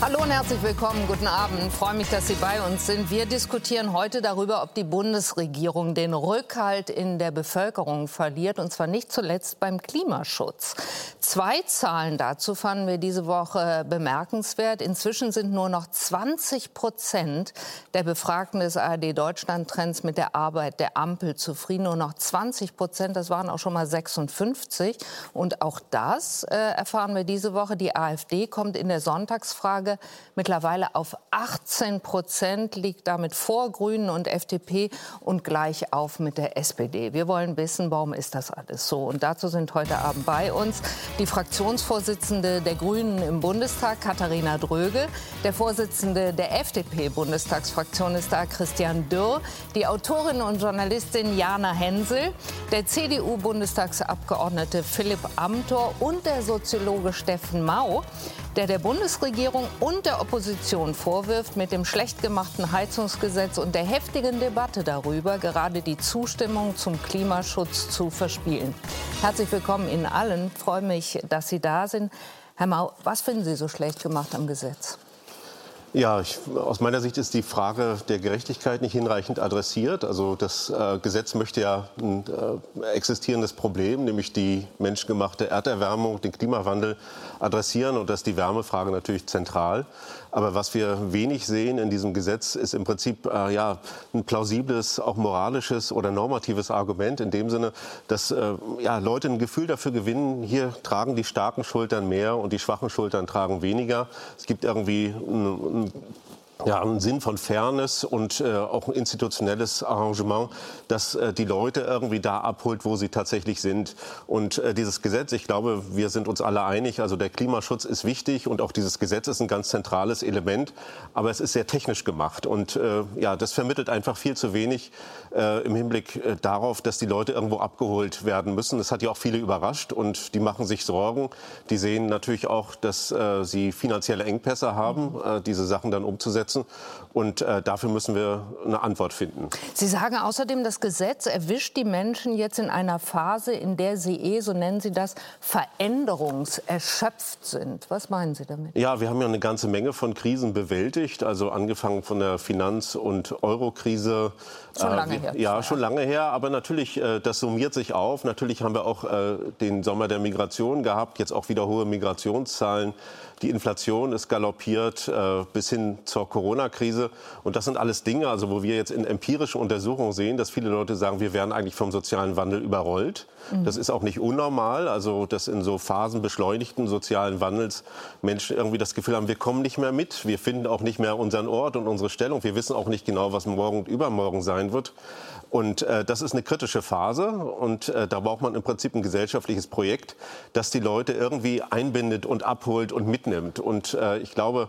Hallo und herzlich willkommen. Guten Abend. Ich freue mich, dass Sie bei uns sind. Wir diskutieren heute darüber, ob die Bundesregierung den Rückhalt in der Bevölkerung verliert, und zwar nicht zuletzt beim Klimaschutz. Zwei Zahlen dazu fanden wir diese Woche bemerkenswert. Inzwischen sind nur noch 20 Prozent der Befragten des ARD Deutschland Trends mit der Arbeit der Ampel zufrieden. Nur noch 20 Prozent, das waren auch schon mal 56. Und auch das äh, erfahren wir diese Woche. Die AfD kommt in der Sonntagsfrage Umfrage mittlerweile auf 18 Prozent, liegt damit vor Grünen und FDP und gleich auf mit der SPD. Wir wollen wissen, warum ist das alles so? Und dazu sind heute Abend bei uns die Fraktionsvorsitzende der Grünen im Bundestag, Katharina Dröge, der Vorsitzende der FDP-Bundestagsfraktion ist da, Christian Dürr, die Autorin und Journalistin Jana Hensel, der CDU-Bundestagsabgeordnete Philipp Amthor und der Soziologe Steffen Mau der der Bundesregierung und der Opposition vorwirft, mit dem schlecht gemachten Heizungsgesetz und der heftigen Debatte darüber gerade die Zustimmung zum Klimaschutz zu verspielen. Herzlich willkommen Ihnen allen. Ich freue mich, dass Sie da sind. Herr Mau, was finden Sie so schlecht gemacht am Gesetz? Ja, ich, aus meiner Sicht ist die Frage der Gerechtigkeit nicht hinreichend adressiert. Also das äh, Gesetz möchte ja ein äh, existierendes Problem, nämlich die menschengemachte Erderwärmung, den Klimawandel adressieren. Und da ist die Wärmefrage natürlich zentral. Aber was wir wenig sehen in diesem Gesetz, ist im Prinzip äh, ja, ein plausibles, auch moralisches oder normatives Argument in dem Sinne, dass äh, ja, Leute ein Gefühl dafür gewinnen, hier tragen die starken Schultern mehr und die schwachen Schultern tragen weniger. Es gibt irgendwie ein, ein ja, einen Sinn von Fairness und äh, auch ein institutionelles Arrangement, das äh, die Leute irgendwie da abholt, wo sie tatsächlich sind. Und äh, dieses Gesetz, ich glaube, wir sind uns alle einig, also der Klimaschutz ist wichtig und auch dieses Gesetz ist ein ganz zentrales Element, aber es ist sehr technisch gemacht und äh, ja, das vermittelt einfach viel zu wenig äh, im Hinblick äh, darauf, dass die Leute irgendwo abgeholt werden müssen. Das hat ja auch viele überrascht und die machen sich Sorgen. Die sehen natürlich auch, dass sie finanzielle Engpässe haben, diese Sachen dann umzusetzen umsetzen. Und äh, dafür müssen wir eine Antwort finden. Sie sagen außerdem, das Gesetz erwischt die Menschen jetzt in einer Phase, in der sie eh, so nennen Sie das, veränderungserschöpft sind. Was meinen Sie damit? Ja, wir haben ja eine ganze Menge von Krisen bewältigt. Also angefangen von der Finanz- und Eurokrise. Schon lange äh, her. Ja, schon lange her. Aber natürlich, äh, das summiert sich auf. Natürlich haben wir auch äh, den Sommer der Migration gehabt. Jetzt auch wieder hohe Migrationszahlen. Die Inflation ist galoppiert äh, bis hin zur Corona-Krise. Und das sind alles Dinge, also wo wir jetzt in empirischen Untersuchungen sehen, dass viele Leute sagen, wir werden eigentlich vom sozialen Wandel überrollt. Mhm. Das ist auch nicht unnormal, also dass in so Phasen beschleunigten sozialen Wandels Menschen irgendwie das Gefühl haben, wir kommen nicht mehr mit, wir finden auch nicht mehr unseren Ort und unsere Stellung, wir wissen auch nicht genau, was morgen und übermorgen sein wird. Und äh, das ist eine kritische Phase und äh, da braucht man im Prinzip ein gesellschaftliches Projekt, das die Leute irgendwie einbindet und abholt und mitnimmt. Und äh, ich glaube,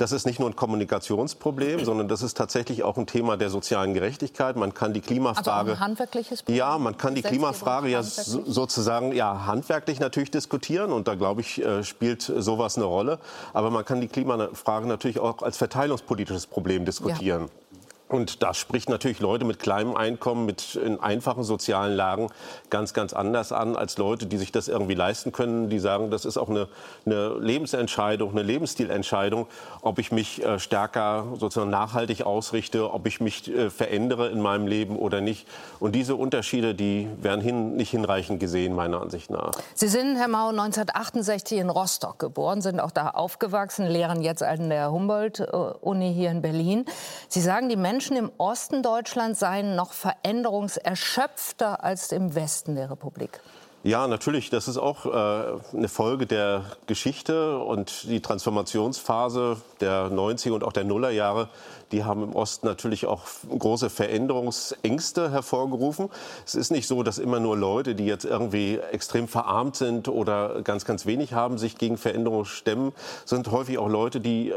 das ist nicht nur ein Kommunikationsproblem, sondern das ist tatsächlich auch ein Thema der sozialen Gerechtigkeit. Man kann die Klimafrage. Also ein handwerkliches Problem? Ja, man kann die Klimafrage ja sozusagen ja, handwerklich natürlich diskutieren. Und da, glaube ich, äh, spielt sowas eine Rolle. Aber man kann die Klimafrage natürlich auch als verteilungspolitisches Problem diskutieren. Ja. Und das spricht natürlich Leute mit kleinem Einkommen, mit in einfachen sozialen Lagen ganz, ganz anders an als Leute, die sich das irgendwie leisten können. Die sagen, das ist auch eine, eine Lebensentscheidung, eine Lebensstilentscheidung, ob ich mich äh, stärker sozusagen nachhaltig ausrichte, ob ich mich äh, verändere in meinem Leben oder nicht. Und diese Unterschiede, die werden hin, nicht hinreichend gesehen, meiner Ansicht nach. Sie sind, Herr Mau, 1968 in Rostock geboren, sind auch da aufgewachsen, lehren jetzt an der Humboldt-Uni hier in Berlin. Sie sagen, die Menschen Menschen im Osten Deutschlands seien noch veränderungserschöpfter als im Westen der Republik. Ja, natürlich. Das ist auch äh, eine Folge der Geschichte und die Transformationsphase der 90er und auch der Nullerjahre die haben im Osten natürlich auch große Veränderungsängste hervorgerufen. Es ist nicht so, dass immer nur Leute, die jetzt irgendwie extrem verarmt sind oder ganz, ganz wenig haben, sich gegen Veränderungen stemmen, sind häufig auch Leute, die äh,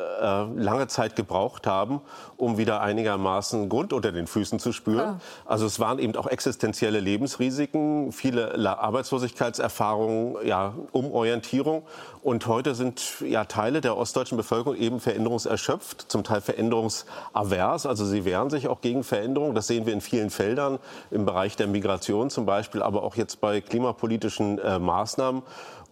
lange Zeit gebraucht haben, um wieder einigermaßen Grund unter den Füßen zu spüren. Ja. Also es waren eben auch existenzielle Lebensrisiken, viele Arbeitslosigkeitserfahrungen, ja, Umorientierung. Und heute sind ja Teile der ostdeutschen Bevölkerung eben veränderungserschöpft, zum Teil veränderungsavers. Also sie wehren sich auch gegen Veränderungen. Das sehen wir in vielen Feldern, im Bereich der Migration zum Beispiel, aber auch jetzt bei klimapolitischen äh, Maßnahmen.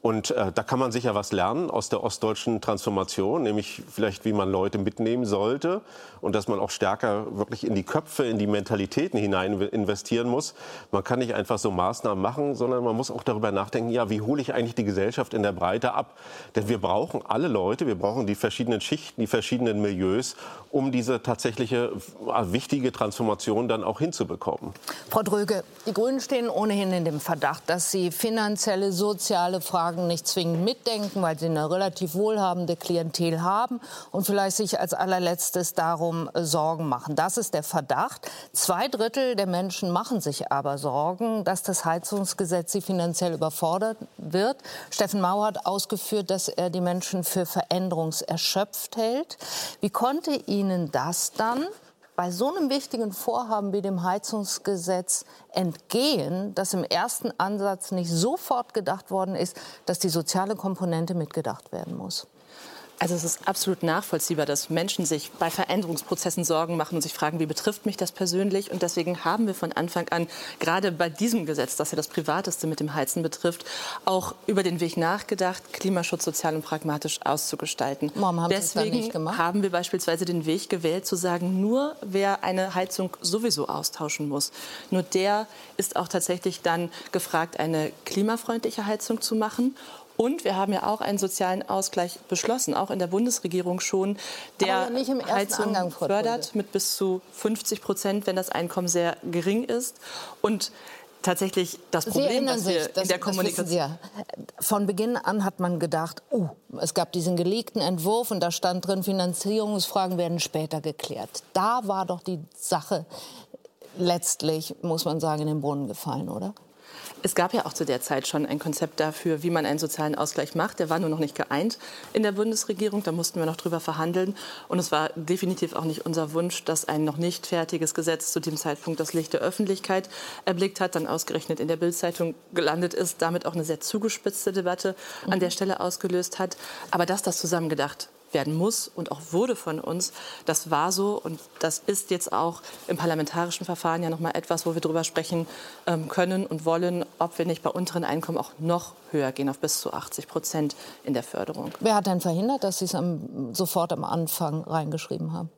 Und äh, da kann man sicher was lernen aus der ostdeutschen Transformation, nämlich vielleicht, wie man Leute mitnehmen sollte und dass man auch stärker wirklich in die Köpfe, in die Mentalitäten hinein investieren muss. Man kann nicht einfach so Maßnahmen machen, sondern man muss auch darüber nachdenken, ja, wie hole ich eigentlich die Gesellschaft in der Breite ab? Denn wir brauchen alle Leute, wir brauchen die verschiedenen Schichten, die verschiedenen Milieus, um diese tatsächliche äh, wichtige Transformation dann auch hinzubekommen. Frau Dröge, die Grünen stehen ohnehin in dem Verdacht, dass sie finanzielle, soziale Fragen Fragen nicht zwingend mitdenken, weil sie eine relativ wohlhabende Klientel haben und vielleicht sich als allerletztes darum äh, Sorgen machen. Das ist der Verdacht. Zwei Drittel der Menschen machen sich aber Sorgen, dass das Heizungsgesetz sie finanziell überfordert wird. Steffen Mau hat ausgeführt, dass er die Menschen für veränderungserschöpft hält. Wie konnte Ihnen das dann bei so einem wichtigen Vorhaben wie dem Heizungsgesetz entgehen, dass im ersten Ansatz nicht sofort gedacht worden ist, dass die soziale Komponente mitgedacht werden muss? Also es ist absolut nachvollziehbar, dass Menschen sich bei Veränderungsprozessen Sorgen machen und sich fragen, wie betrifft mich das persönlich? Und deswegen haben wir von Anfang an, gerade bei diesem Gesetz, das ja das Privateste mit dem Heizen betrifft, auch über den Weg nachgedacht, Klimaschutz sozial und pragmatisch auszugestalten. Warum haben deswegen haben wir beispielsweise den Weg gewählt, zu sagen, nur wer eine Heizung sowieso austauschen muss, nur der ist auch tatsächlich dann gefragt, eine klimafreundliche Heizung zu machen. Und wir haben ja auch einen sozialen Ausgleich beschlossen, auch in der Bundesregierung schon, der ja Heizung fördert mit bis zu 50 Prozent, wenn das Einkommen sehr gering ist. Und tatsächlich das Problem, was wir das, in der Kommunikation. Ja. Von Beginn an hat man gedacht, uh, es gab diesen gelegten Entwurf und da stand drin, Finanzierungsfragen werden später geklärt. Da war doch die Sache letztlich, muss man sagen, in den Brunnen gefallen, oder? Es gab ja auch zu der Zeit schon ein Konzept dafür, wie man einen sozialen Ausgleich macht. Der war nur noch nicht geeint in der Bundesregierung. Da mussten wir noch drüber verhandeln. Und es war definitiv auch nicht unser Wunsch, dass ein noch nicht fertiges Gesetz zu dem Zeitpunkt das Licht der Öffentlichkeit erblickt hat, dann ausgerechnet in der Bildzeitung gelandet ist, damit auch eine sehr zugespitzte Debatte an der Stelle ausgelöst hat. Aber dass das zusammengedacht werden muss und auch wurde von uns. Das war so und das ist jetzt auch im parlamentarischen Verfahren ja noch mal etwas, wo wir darüber sprechen ähm, können und wollen, ob wir nicht bei unteren Einkommen auch noch höher gehen, auf bis zu 80 Prozent in der Förderung. Wer hat denn verhindert, dass Sie es sofort am Anfang reingeschrieben haben?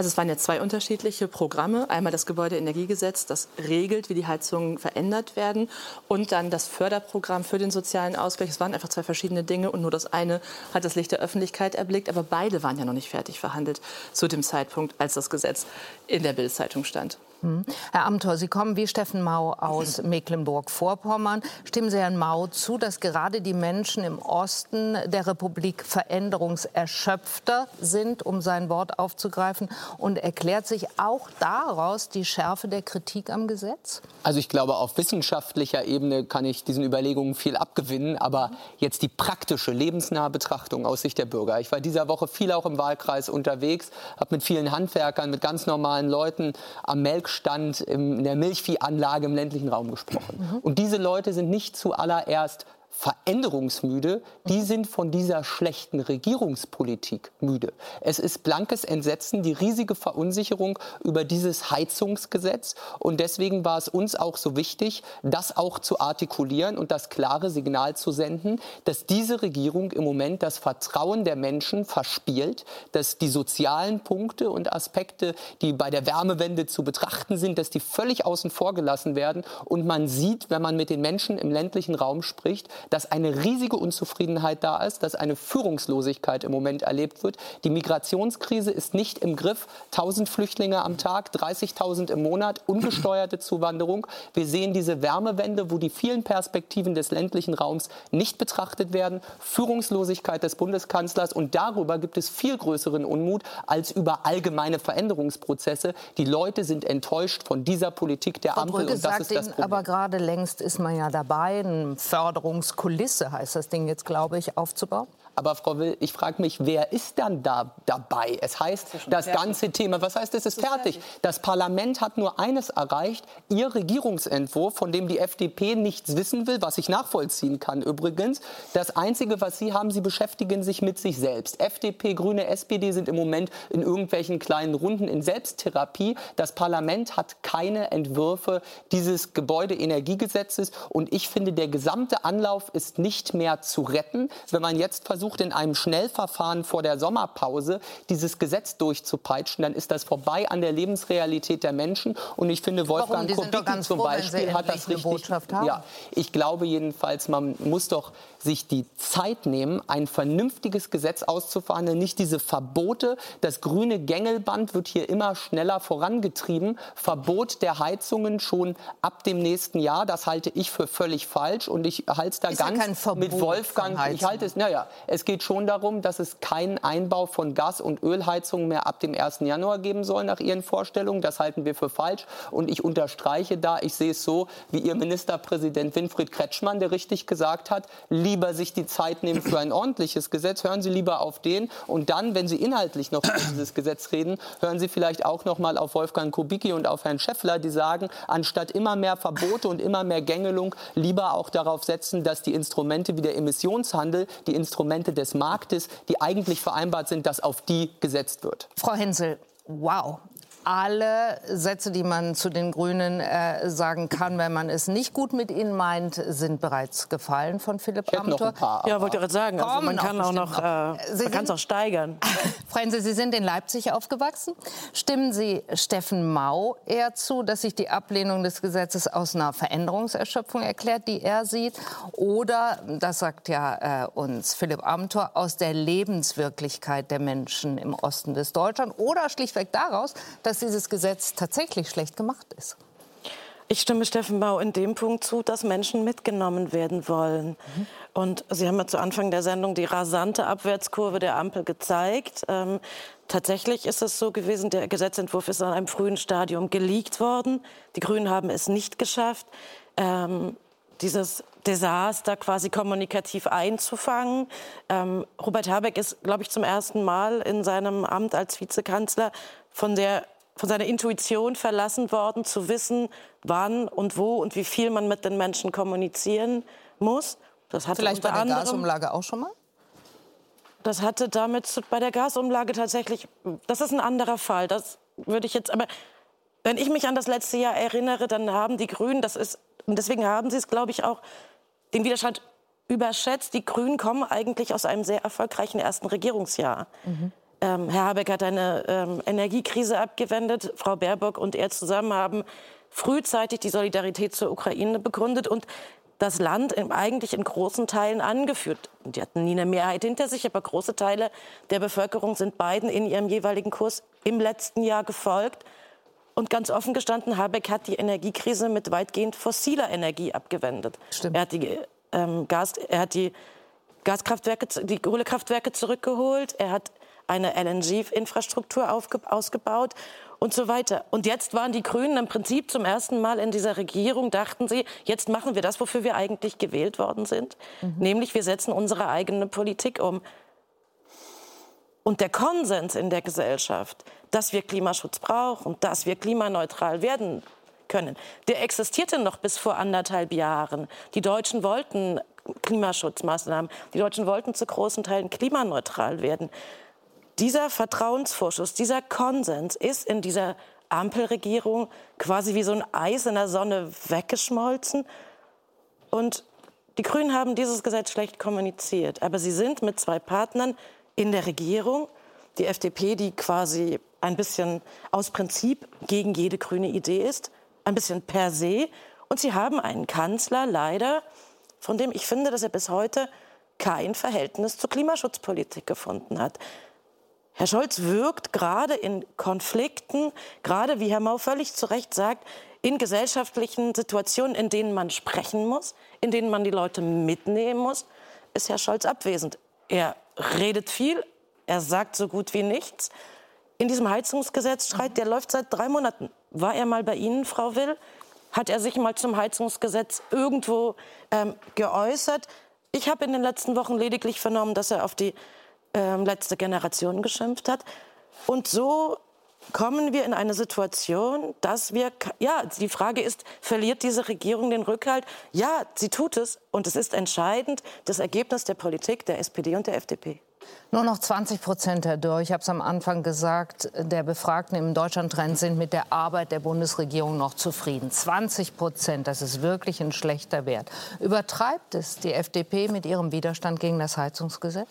Also es waren ja zwei unterschiedliche Programme. Einmal das Gebäudeenergiegesetz, das regelt, wie die Heizungen verändert werden. Und dann das Förderprogramm für den sozialen Ausgleich. Es waren einfach zwei verschiedene Dinge. Und nur das eine hat das Licht der Öffentlichkeit erblickt. Aber beide waren ja noch nicht fertig verhandelt zu dem Zeitpunkt, als das Gesetz in der Bildzeitung stand. Hm. Herr Amthor, Sie kommen wie Steffen Mau aus Mecklenburg-Vorpommern. Stimmen Sie Herrn Mau zu, dass gerade die Menschen im Osten der Republik veränderungserschöpfter sind, um sein Wort aufzugreifen? Und erklärt sich auch daraus die Schärfe der Kritik am Gesetz? Also ich glaube, auf wissenschaftlicher Ebene kann ich diesen Überlegungen viel abgewinnen. Aber jetzt die praktische, lebensnahe Betrachtung aus Sicht der Bürger. Ich war dieser Woche viel auch im Wahlkreis unterwegs, habe mit vielen Handwerkern, mit ganz normalen Leuten am Melk Milchstand in der Milchviehanlage im ländlichen Raum gesprochen. Mhm. Und diese Leute sind nicht zuallererst veränderungsmüde, die sind von dieser schlechten Regierungspolitik müde. Es ist blankes Entsetzen, die riesige Verunsicherung über dieses Heizungsgesetz. Und deswegen war es uns auch so wichtig, das auch zu artikulieren und das klare Signal zu senden, dass diese Regierung im Moment das Vertrauen der Menschen verspielt, dass die sozialen Punkte und Aspekte, die bei der Wärmewende zu betrachten sind, dass die völlig außen vor gelassen werden. Und man sieht, wenn man mit den Menschen im ländlichen Raum spricht, dass eine riesige Unzufriedenheit da ist, dass eine Führungslosigkeit im Moment erlebt wird. Die Migrationskrise ist nicht im Griff. 1000 Flüchtlinge am Tag, 30.000 im Monat, ungesteuerte Zuwanderung. Wir sehen diese Wärmewende, wo die vielen Perspektiven des ländlichen Raums nicht betrachtet werden. Führungslosigkeit des Bundeskanzlers. Und darüber gibt es viel größeren Unmut als über allgemeine Veränderungsprozesse. Die Leute sind enttäuscht von dieser Politik der Ampel. Und das ist das Problem. Aber gerade längst ist man ja dabei, ein Förderungs Kulisse heißt das Ding jetzt, glaube ich, aufzubauen? Aber Frau Will, ich frage mich, wer ist dann da dabei? Es heißt, das, das ganze Thema, was heißt, es ist fertig? Das Parlament hat nur eines erreicht, Ihr Regierungsentwurf, von dem die FDP nichts wissen will, was ich nachvollziehen kann übrigens. Das Einzige, was Sie haben, Sie beschäftigen sich mit sich selbst. FDP, Grüne, SPD sind im Moment in irgendwelchen kleinen Runden in Selbsttherapie. Das Parlament hat keine Entwürfe dieses Gebäudeenergiegesetzes. Und ich finde, der gesamte Anlauf ist nicht mehr zu retten, wenn man jetzt versucht, in einem Schnellverfahren vor der Sommerpause dieses Gesetz durchzupeitschen, dann ist das vorbei an der Lebensrealität der Menschen. Und ich finde, Wolfgang Kubicki zum Beispiel hat das richtig. Ja, ich glaube jedenfalls, man muss doch sich die Zeit nehmen, ein vernünftiges Gesetz auszuverhandeln, nicht diese Verbote. Das grüne Gängelband wird hier immer schneller vorangetrieben. Verbot der Heizungen schon ab dem nächsten Jahr, das halte ich für völlig falsch und ich halte es da ist ganz mit Wolfgang. Ich halte es, naja, es geht schon darum, dass es keinen Einbau von Gas- und Ölheizungen mehr ab dem 1. Januar geben soll nach Ihren Vorstellungen. Das halten wir für falsch und ich unterstreiche da, ich sehe es so, wie Ihr Ministerpräsident Winfried Kretschmann, der richtig gesagt hat, lieber sich die Zeit nehmen für ein ordentliches Gesetz, hören Sie lieber auf den und dann, wenn Sie inhaltlich noch über dieses Gesetz reden, hören Sie vielleicht auch noch mal auf Wolfgang Kubicki und auf Herrn Schäffler, die sagen, anstatt immer mehr Verbote und immer mehr Gängelung, lieber auch darauf setzen, dass die Instrumente wie der Emissionshandel, die Instrumente des Marktes, die eigentlich vereinbart sind, dass auf die gesetzt wird. Frau Hensel, wow, alle Sätze, die man zu den Grünen äh, sagen kann, wenn man es nicht gut mit ihnen meint, sind bereits gefallen von Philipp Amthor. Ja, wollte gerade sagen. Also man kann auch noch, äh, man kann es auch steigern. Freuen Sie, Sie sind in Leipzig aufgewachsen. Stimmen Sie Steffen Mau eher zu, dass sich die Ablehnung des Gesetzes aus einer Veränderungserschöpfung erklärt, die er sieht, oder, das sagt ja äh, uns Philipp Amthor, aus der Lebenswirklichkeit der Menschen im Osten des Deutschland, oder schlichtweg daraus, dass dieses Gesetz tatsächlich schlecht gemacht ist? Ich stimme Steffen Bau in dem Punkt zu, dass Menschen mitgenommen werden wollen. Mhm. Und Sie haben ja zu Anfang der Sendung die rasante Abwärtskurve der Ampel gezeigt. Ähm, tatsächlich ist es so gewesen, der Gesetzentwurf ist an einem frühen Stadium geleakt worden. Die Grünen haben es nicht geschafft, ähm, dieses Desaster quasi kommunikativ einzufangen. Ähm, Robert Habeck ist, glaube ich, zum ersten Mal in seinem Amt als Vizekanzler von der von seiner Intuition verlassen worden, zu wissen, wann und wo und wie viel man mit den Menschen kommunizieren muss. Das hatte Vielleicht bei der anderem, Gasumlage auch schon mal? Das hatte damit zu, bei der Gasumlage tatsächlich, das ist ein anderer Fall. Das würde ich jetzt, aber wenn ich mich an das letzte Jahr erinnere, dann haben die Grünen, das ist, und deswegen haben sie es, glaube ich, auch den Widerstand überschätzt. Die Grünen kommen eigentlich aus einem sehr erfolgreichen ersten Regierungsjahr. Mhm. Ähm, Herr Habeck hat eine ähm, Energiekrise abgewendet. Frau Baerbock und er zusammen haben frühzeitig die Solidarität zur Ukraine begründet und das Land im, eigentlich in großen Teilen angeführt. Die hatten nie eine Mehrheit hinter sich, aber große Teile der Bevölkerung sind beiden in ihrem jeweiligen Kurs im letzten Jahr gefolgt. Und ganz offen gestanden, Habeck hat die Energiekrise mit weitgehend fossiler Energie abgewendet. Stimmt. Er hat die, ähm, Gas, er hat die Gaskraftwerke, die Kohlekraftwerke zurückgeholt. Er hat eine LNG-Infrastruktur ausgebaut und so weiter. Und jetzt waren die Grünen im Prinzip zum ersten Mal in dieser Regierung, dachten sie, jetzt machen wir das, wofür wir eigentlich gewählt worden sind, mhm. nämlich wir setzen unsere eigene Politik um. Und der Konsens in der Gesellschaft, dass wir Klimaschutz brauchen, dass wir klimaneutral werden können, der existierte noch bis vor anderthalb Jahren. Die Deutschen wollten Klimaschutzmaßnahmen. Die Deutschen wollten zu großen Teilen klimaneutral werden. Dieser Vertrauensvorschuss, dieser Konsens ist in dieser Ampelregierung quasi wie so ein Eis in der Sonne weggeschmolzen. Und die Grünen haben dieses Gesetz schlecht kommuniziert. Aber sie sind mit zwei Partnern in der Regierung. Die FDP, die quasi ein bisschen aus Prinzip gegen jede grüne Idee ist, ein bisschen per se. Und sie haben einen Kanzler leider, von dem ich finde, dass er bis heute kein Verhältnis zur Klimaschutzpolitik gefunden hat. Herr Scholz wirkt gerade in Konflikten, gerade wie Herr Mau völlig zu Recht sagt, in gesellschaftlichen Situationen, in denen man sprechen muss, in denen man die Leute mitnehmen muss, ist Herr Scholz abwesend. Er redet viel, er sagt so gut wie nichts. In diesem Heizungsgesetzstreit, der läuft seit drei Monaten. War er mal bei Ihnen, Frau Will? Hat er sich mal zum Heizungsgesetz irgendwo ähm, geäußert? ich habe in den letzten Wochen lediglich vernommen, dass er auf die äh, letzte Generation geschimpft hat. Und so kommen wir in eine Situation, dass wir, ja, die Frage ist, verliert diese Regierung den Rückhalt? Ja, sie tut es. Und es ist entscheidend das Ergebnis der Politik der SPD und der FDP. Nur noch 20 Prozent, Herr Dürr. Ich habe es am Anfang gesagt, der Befragten im Deutschland-Trend sind mit der Arbeit der Bundesregierung noch zufrieden. 20 Prozent, das ist wirklich ein schlechter Wert. Übertreibt es die FDP mit ihrem Widerstand gegen das Heizungsgesetz?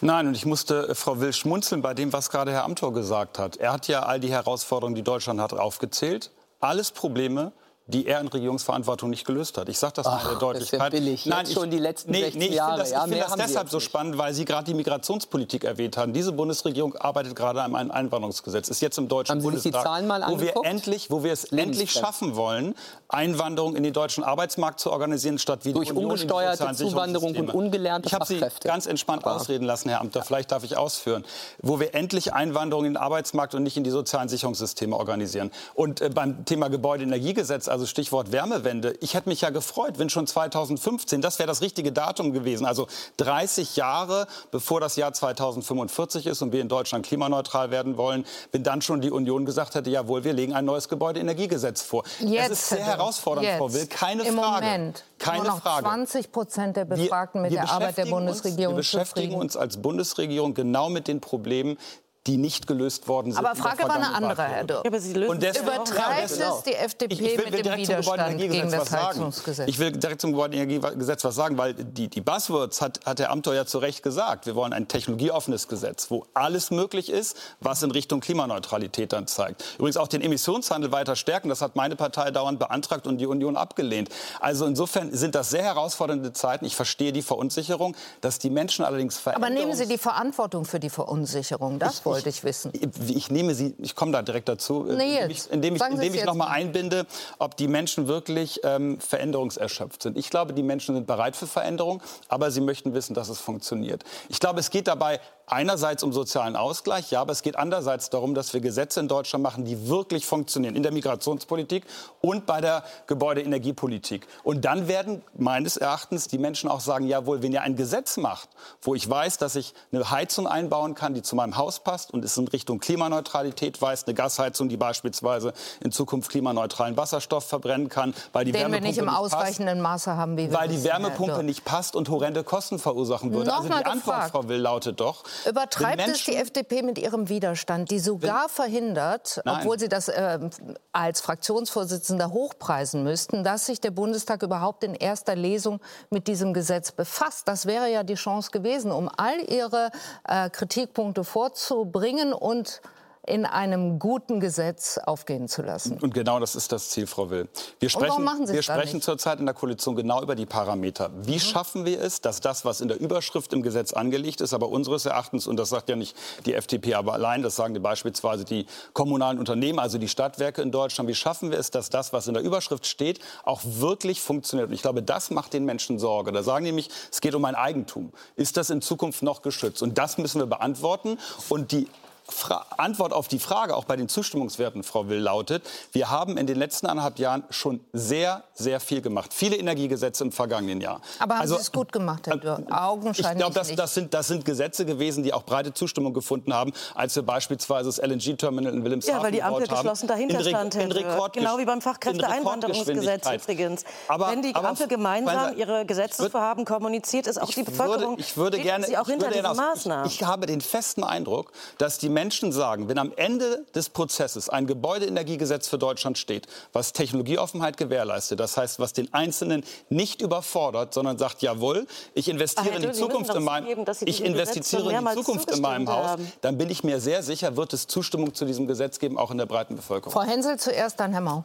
Nein, und ich musste äh, Frau Will schmunzeln bei dem, was gerade Herr Amthor gesagt hat. Er hat ja all die Herausforderungen, die Deutschland hat, aufgezählt. Alles Probleme, die er in Regierungsverantwortung nicht gelöst hat. Ich sage das Ach, in der Deutlichkeit. Das ist ja billig. Nein, ich, schon die letzten nee, 60 nee, ich Jahre. Das, ich finde das deshalb so spannend, weil Sie gerade die Migrationspolitik erwähnt haben. Diese Bundesregierung arbeitet gerade an einem Einwanderungsgesetz. Ist jetzt im deutschen haben Bundestag, wo wir endlich, wo wir es endlich schaffen wollen, Einwanderung in den deutschen Arbeitsmarkt zu organisieren, statt wie durch Union ungesteuerte Zuwanderung und ungelernte Ich habe Sie ganz entspannt Aber ausreden lassen, Herr Amter. Vielleicht darf ich ausführen, wo wir endlich Einwanderung in den Arbeitsmarkt und nicht in die sozialen Sicherungssysteme organisieren. Und äh, beim Thema Gebäudeenergiegesetz, also Stichwort Wärme Wärmewende. Ich hätte mich ja gefreut, wenn schon 2015, das wäre das richtige Datum gewesen, also 30 Jahre bevor das Jahr 2045 ist und wir in Deutschland klimaneutral werden wollen, wenn dann schon die Union gesagt hätte, jawohl, wir legen ein neues Gebäudeenergiegesetz vor. Jetzt, das ist sehr herausfordernd, jetzt, Frau Will, keine im Frage. Moment. Keine Nur noch Frage. 20 Prozent der Befragten mit der Arbeit der Bundesregierung uns, Wir beschäftigen uns als Bundesregierung genau mit den Problemen, die nicht gelöst worden sind. Aber Frage war eine andere, Herr Dürr. aber Sie lösen Und deswegen- Übertreibt Ja, es die FDP ich, ich will, mit will dem direkt zum Widerstand gegen das was sagen. Heizungsgesetz? Ich will direkt zum Gebäudeenergiegesetz was sagen, weil die, die Buzzwords hat, hat Herr Amthor ja zu Recht gesagt. Wir wollen ein technologieoffenes Gesetz, wo alles möglich ist, was in Richtung Klimaneutralität dann zeigt. Übrigens auch den Emissionshandel weiter stärken. Das hat meine Partei dauernd beantragt und die Union abgelehnt. Also insofern sind das sehr herausfordernde Zeiten. Ich verstehe die Verunsicherung, dass die Menschen allerdings Aber Veränderungs nehmen Sie die Verantwortung für die Verunsicherung? Das wollte ich wissen. ich, ich nehme sie, ich komme da direkt dazu, äh, Nee, indem ich, indem ich, indem ich noch mal mal. einbinde, ob die Menschen wirklich ähm, veränderungserschöpft sind. Ich glaube, die Menschen sind bereit für Veränderung, aber sie möchten wissen, dass es funktioniert. Ich glaube, es geht dabei einerseits um sozialen Ausgleich, ja, aber es geht andererseits darum, dass wir Gesetze in Deutschland machen, die wirklich funktionieren in der Migrationspolitik und bei der Gebäudeenergiepolitik. Und dann werden meines Erachtens die Menschen auch sagen, jawohl, wenn ihr ein Gesetz macht, wo ich weiß, dass ich eine Heizung einbauen kann, die zu meinem Haus passt und es in Richtung Klimaneutralität weist, eine Gasheizung, die beispielsweise in Zukunft klimaneutralen Wasserstoff verbrennen kann, weil die Den wir Wärmepumpe nicht im passt, ausreichenden Maße haben, wie wir weil die Wärmepumpe Dürr. nicht passt und horrende Kosten verursachen würde. Noch also die Antwort, gefragt. Frau Will, lautet doch, Übertreibt wenn es die Menschen- FDP mit ihrem Widerstand, die sogar verhindert, Nein. obwohl sie das ähm, als Fraktionsvorsitzender hochpreisen müssten, dass sich der Bundestag überhaupt in erster Lesung mit diesem Gesetz befasst? Das wäre ja die Chance gewesen, um all ihre äh, Kritikpunkte vorzubringen und in einem guten Gesetz aufgehen zu lassen. Und genau das ist das Ziel, Frau Will. Wir warum sprechen, wir sprechen zurzeit in der Koalition genau über die Parameter. Wie schaffen wir es, dass das, was in der Überschrift im Gesetz angelegt ist, aber unseres Erachtens, und das sagt ja nicht die FDP aber allein, das sagen beispielsweise die kommunalen Unternehmen, also die Stadtwerke in Deutschland, wie schaffen wir es, dass das, was in der Überschrift steht, auch wirklich funktioniert? Und ich glaube, das macht den Menschen Sorge. Da sagen nämlich, es geht um ein Eigentum. Ist das in Zukunft noch geschützt? Und das müssen wir beantworten. Und die Fra Antwort auf die Frage, auch bei den Zustimmungswerten, Frau Will, lautet, wir haben in den letzten anderthalb Jahren schon sehr, sehr viel gemacht. Viele Energiegesetze im vergangenen Jahr. Aber haben Also, Sie es gut gemacht, Herr Dürr? ich Augenscheinlich glaube, das, nicht. das, sind, das sind Gesetze gewesen, die auch breite Zustimmung gefunden haben, als wir beispielsweise das LNG-Terminal in Wilhelmshaven Ja, weil die Ampel geschlossen dahinter In stand. in Herr Dürr. Rekordgesch- Genau wie beim in Fachkräfteeinwanderungsgesetz übrigens. Aber- Wenn die aber- Ampel gemeinsam ihre Gesetzesvorhaben kommuniziert, ist auch die Bevölkerung würde, ich würde gerne, sie auch ich hinter würde diesen Maßnahmen. Ich, ich habe den festen Eindruck, dass die Menschen sagen, wenn am Ende des Prozesses ein Gebäudeenergiegesetz für Deutschland steht, was Technologieoffenheit gewährleistet, das heißt, was den Einzelnen nicht überfordert, sondern sagt, jawohl, ich investiere Herr in die Zukunft in meinem, Sie ich investiere in die Zukunft in meinem Haus, haben. dann bin ich mir sehr sicher, wird es Zustimmung zu diesem Gesetz geben, auch in der breiten Bevölkerung. Frau Hensel zuerst, dann Herr Mau.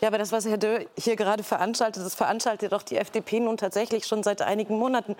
Ja, aber das, was Herr Dürr hier gerade veranstaltet, das veranstaltet doch die FDP nun tatsächlich schon seit einigen Monaten.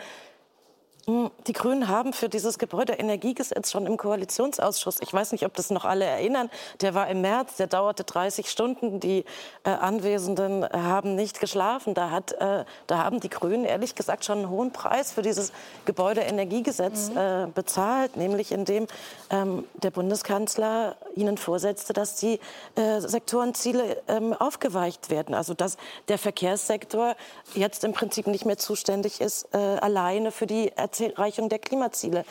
Die Grünen haben für dieses Gebäudeenergiegesetz schon im Koalitionsausschuss, ich weiß nicht, ob das noch alle erinnern, der war im März, der dauerte 30 Stunden. Die äh, Anwesenden haben nicht geschlafen. Da, hat, äh, da haben die Grünen ehrlich gesagt schon einen hohen Preis für dieses Gebäudeenergiegesetz mhm. äh, bezahlt, nämlich indem ähm, der Bundeskanzler ihnen vorsetzte, dass die äh, Sektorenziele ähm, aufgeweicht werden. Also dass der Verkehrssektor jetzt im Prinzip nicht mehr zuständig ist, äh, alleine für die Erreichung der Klimaziele.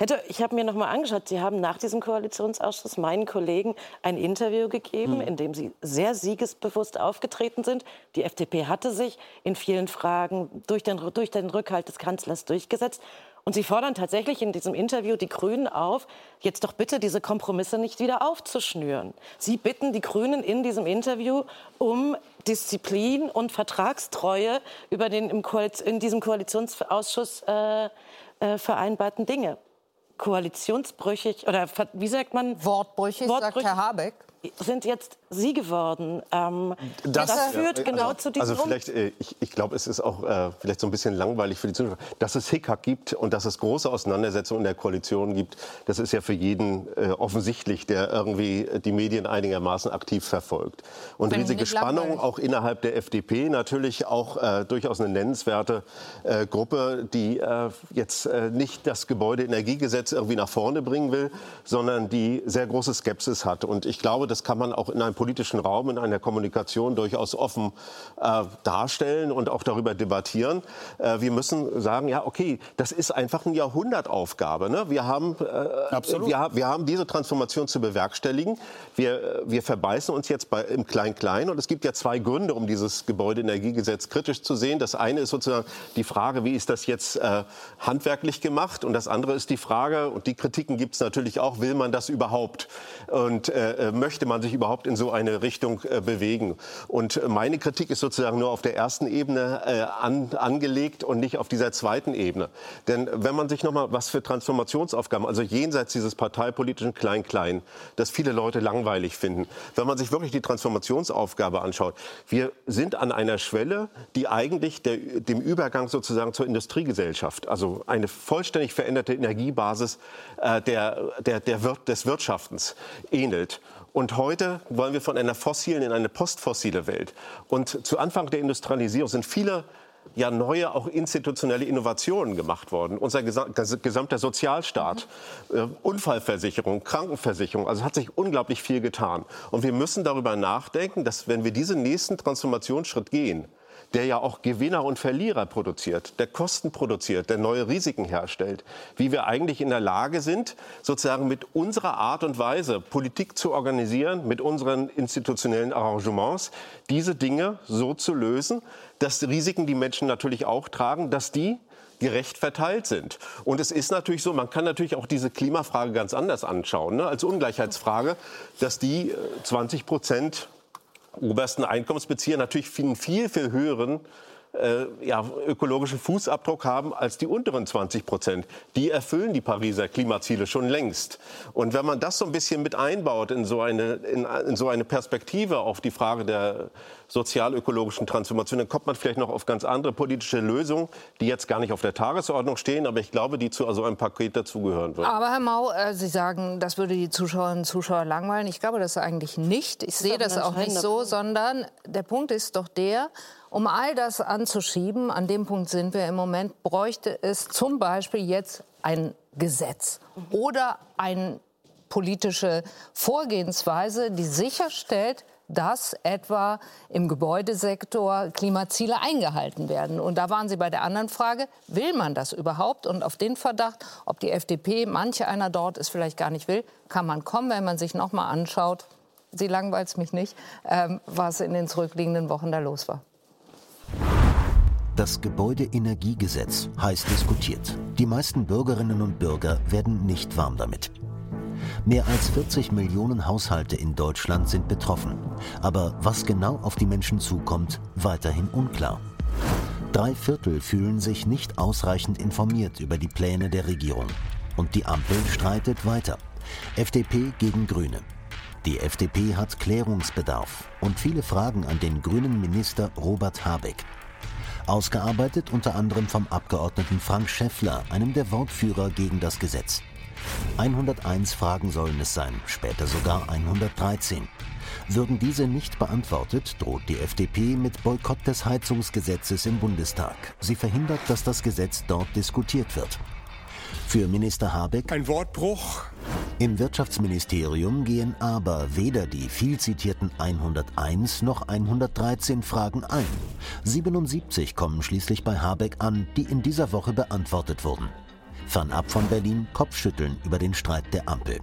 Hätte, ich habe mir noch mal angeschaut, Sie haben nach diesem Koalitionsausschuss meinen Kollegen ein Interview gegeben, hm. in dem Sie sehr siegesbewusst aufgetreten sind. Die FDP hatte sich in vielen Fragen durch den, durch den Rückhalt des Kanzlers durchgesetzt. Und Sie fordern tatsächlich in diesem Interview die Grünen auf, jetzt doch bitte diese Kompromisse nicht wieder aufzuschnüren. Sie bitten die Grünen in diesem Interview um Disziplin und Vertragstreue über den im in diesem Koalitionsausschuss äh, äh, vereinbarten Dinge. Koalitionsbrüchig oder wie sagt man? Wortbrüchig, Wortbrüchig sagt Herr Habeck sind jetzt Sie geworden. Ähm, das, das, führt ja, genau also, zu diesem. Also vielleicht, äh, ich, ich glaube, es ist auch äh, vielleicht so ein bisschen langweilig für die Zuschauer, dass es Hickhack gibt und dass es große Auseinandersetzungen in der Koalition gibt. Das ist ja für jeden äh, offensichtlich, der irgendwie die Medien einigermaßen aktiv verfolgt. Und Bin riesige Spannung auch innerhalb der FDP, natürlich auch äh, durchaus eine nennenswerte äh, Gruppe, die äh, jetzt nicht das Gebäudeenergiegesetz irgendwie nach vorne bringen will, sondern die sehr große Skepsis hat. Und ich glaube, das kann man auch in einem politischen Raum, in einer Kommunikation durchaus offen äh, darstellen und auch darüber debattieren. Äh, wir müssen sagen, ja, okay, das ist einfach eine Jahrhundertaufgabe. Ne? Wir, haben, äh, wir, wir, haben diese Transformation zu bewerkstelligen. Wir, wir verbeißen uns jetzt bei, im Klein-Klein. Und es gibt ja zwei Gründe, um dieses Gebäudeenergiegesetz kritisch zu sehen. Das eine ist sozusagen die Frage, wie ist das jetzt äh, handwerklich gemacht? Und das andere ist die Frage, und die Kritiken gibt es natürlich auch, will man das überhaupt? Und äh, äh möchte möchte man sich überhaupt in so eine Richtung äh, bewegen? Und meine Kritik ist sozusagen nur auf der ersten Ebene äh, an, angelegt und nicht auf dieser zweiten Ebene. Denn wenn man sich noch mal was für Transformationsaufgaben, also jenseits dieses parteipolitischen Klein-Klein, das viele Leute langweilig finden, wenn man sich wirklich die Transformationsaufgabe anschaut, wir sind an einer Schwelle, die eigentlich der, dem Übergang sozusagen zur Industriegesellschaft, also eine vollständig veränderte Energiebasis äh, der, der, der des Wirtschaftens ähnelt. Und heute wollen wir von einer fossilen in eine postfossile Welt. Und zu Anfang der Industrialisierung sind viele ja neue, auch institutionelle Innovationen gemacht worden. Unser gesamter Sozialstaat, äh, Unfallversicherung, Krankenversicherung, also hat sich unglaublich viel getan. Und wir müssen darüber nachdenken, dass wenn wir diesen nächsten Transformationsschritt gehen, der ja auch Gewinner und Verlierer produziert, der Kosten produziert, der neue Risiken herstellt, wie wir eigentlich in der Lage sind, sozusagen mit unserer Art und Weise Politik zu organisieren, mit unseren institutionellen Arrangements, diese Dinge so zu lösen, dass die Risiken, die Menschen natürlich auch tragen, dass die gerecht verteilt sind. Und es ist natürlich so, man kann natürlich auch diese Klimafrage ganz anders anschauen, ne, als Ungleichheitsfrage, dass die 20 äh, Prozent obersten Einkommensbezieher natürlich einen viel, viel höheren äh, ja, ökologischen Fußabdruck haben als die unteren 20 Prozent. Die erfüllen die Pariser Klimaziele schon längst. Und wenn man das so ein bisschen mit einbaut in so eine, in, in so eine Perspektive auf die Frage der sozialökologischen Transformation, dann kommt man vielleicht noch auf ganz andere politische Lösungen, die jetzt gar nicht auf der Tagesordnung stehen, aber ich glaube, die zu so einem Paket dazugehören würden. Aber Herr Mau, äh, Sie sagen, das würde die Zuschauerinnen und Zuschauer langweilen. Ich glaube das eigentlich nicht. Ich sehe das auch nicht so, sondern der Punkt ist doch der, um all das anzuschieben, an dem Punkt sind wir im Moment, bräuchte es zum Beispiel jetzt ein Gesetz oder eine politische Vorgehensweise, die sicherstellt, dass etwa im Gebäudesektor Klimaziele eingehalten werden. Und da waren Sie bei der anderen Frage, will man das überhaupt? Und auf den Verdacht, ob die FDP, manche einer dort es vielleicht gar nicht will, kann man kommen, wenn man sich noch mal anschaut, Sie langweilt mich nicht, ähm, was in den zurückliegenden Wochen da los war. Das Gebäudeenergiegesetz heiß diskutiert. Die meisten Bürgerinnen und Bürger werden nicht warm damit. Mehr als 40 Millionen Haushalte in Deutschland sind betroffen. Aber was genau auf die Menschen zukommt, weiterhin unklar. Drei Viertel fühlen sich nicht ausreichend informiert über die Pläne der Regierung. Und die Ampel streitet weiter. FDP gegen Grüne. Die FDP hat Klärungsbedarf und viele Fragen an den grünen Minister Robert Habeck. Ausgearbeitet unter anderem vom Abgeordneten Frank Schäffler, einem der Wortführer gegen das Gesetz. 101 Fragen sollen es sein, später sogar 113. Würden diese nicht beantwortet, droht die FDP mit Boykott des Heizungsgesetzes im Bundestag. Sie verhindert, dass das Gesetz dort diskutiert wird. Für Minister Habeck ein Wortbruch. Im Wirtschaftsministerium gehen aber weder die viel zitierten 101 noch 113 Fragen ein. 77 kommen schließlich bei Habeck an, die in dieser Woche beantwortet wurden. Fernab von Berlin Kopfschütteln über den Streit der Ampel.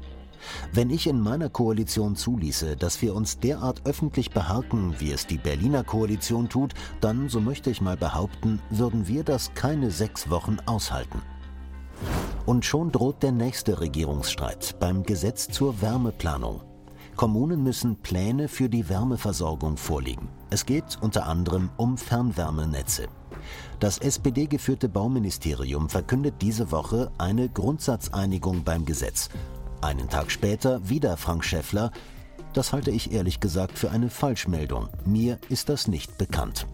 Wenn ich in meiner Koalition zuließe, dass wir uns derart öffentlich beharken, wie es die Berliner Koalition tut, dann, so möchte ich mal behaupten, würden wir das keine sechs Wochen aushalten. Und schon droht der nächste Regierungsstreit beim Gesetz zur Wärmeplanung. Kommunen müssen Pläne für die Wärmeversorgung vorlegen. Es geht unter anderem um Fernwärmenetze. Das SPD-geführte Bauministerium verkündet diese Woche eine Grundsatzeinigung beim Gesetz. Einen Tag später wieder Frank Schäffler. Das halte ich ehrlich gesagt für eine Falschmeldung. Mir ist das nicht bekannt.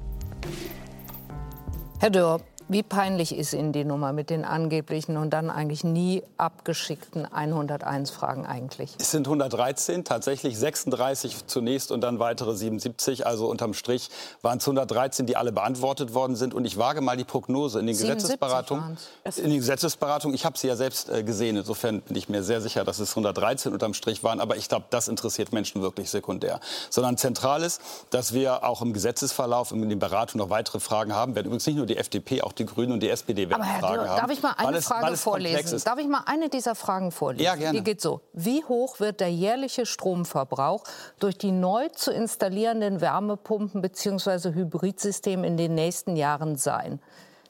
Herr Dörr, wie peinlich ist Ihnen die Nummer mit den angeblichen und dann eigentlich nie abgeschickten 101 Fragen eigentlich? Es sind 113, tatsächlich 36 zunächst und dann weitere 77. Also unterm Strich waren es 113, die alle beantwortet worden sind. Und ich wage mal die Prognose in den Gesetzesberatungen. In den Gesetzesberatungen, ich habe sie ja selbst äh, gesehen. Insofern bin ich mir sehr sicher, dass es 113 unterm Strich waren. Aber ich glaube, das interessiert Menschen wirklich sekundär. Sondern zentral ist, dass wir auch im Gesetzesverlauf, in den Beratungen noch weitere Fragen haben werden. Übrigens nicht nur die FDP, auch die die Grünen und die SPD werden Aber Herr Fragen haben. Darf ich mal eine es, Frage vorlesen? Darf ich mal eine dieser Fragen vorlesen? Ja, gerne. Die geht so. Wie hoch wird der jährliche Stromverbrauch durch die neu zu installierenden Wärmepumpen bzw. Hybridsysteme in den nächsten Jahren sein?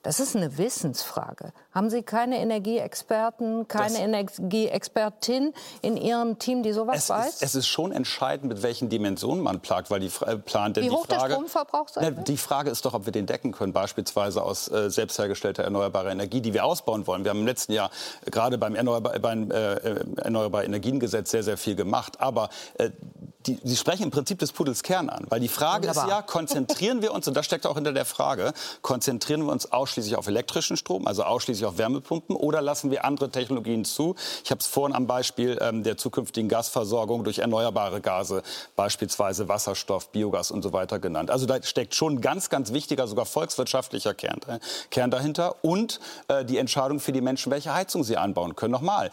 Das ist eine Wissensfrage. Haben Sie keine Energieexperten, keine Energieexpertin in Ihrem Team, die sowas es weiß? Ist, es ist schon entscheidend, mit welchen Dimensionen man plant, weil die äh, plant. Wie die hoch Frage, der Stromverbrauch sein na, Die Frage ist doch, ob wir den decken können, beispielsweise aus äh, selbst hergestellter erneuerbarer Energie, die wir ausbauen wollen. Wir haben im letzten Jahr gerade beim, Erneuerbar, beim äh, äh Erneuerbare Energiengesetz sehr, sehr viel gemacht. Aber äh, die, Sie sprechen im Prinzip des Pudels Kern an, weil die Frage Wunderbar. ist ja, konzentrieren wir uns, und das steckt auch hinter der Frage, konzentrieren wir uns ausschließlich auf elektrischen Strom, also ausschließlich auf Wärmepumpen, oder lassen wir andere Technologien zu? Ich habe es vorhin am Beispiel ähm, der zukünftigen Gasversorgung durch erneuerbare Gase, beispielsweise Wasserstoff, Biogas und so weiter genannt. Also da steckt schon ein ganz, ganz wichtiger, sogar volkswirtschaftlicher Kern, äh, Kern dahinter und äh, die Entscheidung für die Menschen, welche Heizung sie anbauen können. Nochmal,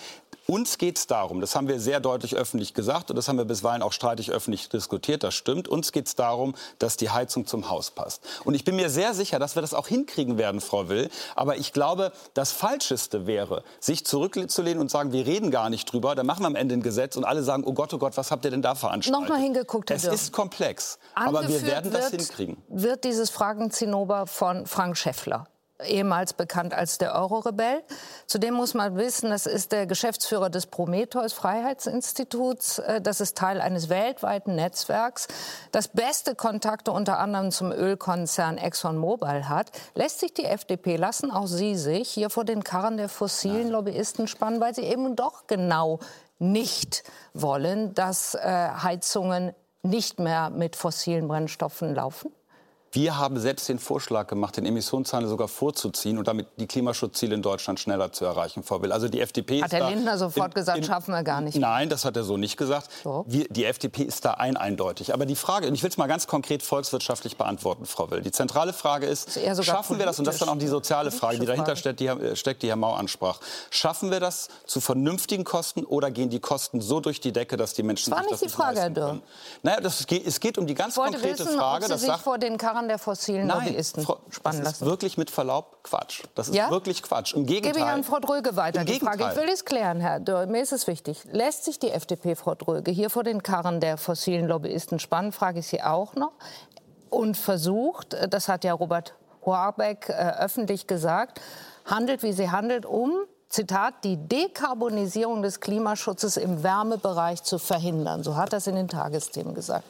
uns geht es darum, das haben wir sehr deutlich öffentlich gesagt und das haben wir bisweilen auch streitig öffentlich diskutiert, das stimmt. Uns geht es darum, dass die Heizung zum Haus passt. Und ich bin mir sehr sicher, dass wir das auch hinkriegen werden, Frau Will. Aber ich glaube, das Falscheste wäre, sich zurückzulehnen und sagen, wir reden gar nicht drüber, dann machen wir am Ende ein Gesetz und alle sagen, oh Gott, oh Gott, was habt ihr denn da veranstaltet? Nochmal hingeguckt, Herr Es ist komplex, aber wir werden das hinkriegen. Wird dieses Fragenzinnober von Frank Schäffler ehemals bekannt als der Euro-Rebell. Zudem muss man wissen, das ist der Geschäftsführer des Prometheus Freiheitsinstituts. Äh, das ist Teil eines weltweiten Netzwerks, das beste Kontakte unter anderem zum Ölkonzern ExxonMobil hat. Lässt sich die FDP, lassen auch Sie sich hier vor den Karren der fossilen Lobbyisten spannen, weil sie eben doch genau nicht wollen, dass äh, Heizungen nicht mehr mit fossilen Brennstoffen laufen? Wir haben selbst den Vorschlag gemacht, den Emissionshandel sogar vorzuziehen und damit die Klimaschutzziele in Deutschland schneller zu erreichen, Frau Will. Also die FDP hat Herr Lindner sofort in, gesagt, in, schaffen wir gar nicht. Nein, das hat er so nicht gesagt. So. Wir, die FDP ist da ein eindeutig. Aber die Frage, und ich will es mal ganz konkret volkswirtschaftlich beantworten, Frau Will. Die zentrale Frage ist, ist schaffen wir das, und das ist dann auch die soziale Frage, die dahinter steckt, die, steckt, die Herr Mau ansprach. Schaffen wir das zu vernünftigen Kosten oder gehen die Kosten so durch die Decke, dass die Menschen das war nicht das die Frage, Herr Dürr. Naja, das, es geht um die ganz konkrete wissen, Frage. Ob Sie sich vor den Karren der fossilen Nein, Lobbyisten Frau, spannen das lassen. ist wirklich mit Verlaub Quatsch. Das ist ja? wirklich Quatsch. Im Gegenteil. Gebe ich an Frau Dröge weiter Im die Gegenteil. Frage. Ich will es klären, Herr Dörr. Mir ist es wichtig. Lässt sich die FDP, Frau Dröge, hier vor den Karren der fossilen Lobbyisten spannen, frage ich Sie auch noch. Und versucht, das hat ja Robert Habeck äh, öffentlich gesagt, handelt, wie sie handelt, um Zitat, die Dekarbonisierung des Klimaschutzes im Wärmebereich zu verhindern. So hat er es in den Tagesthemen gesagt.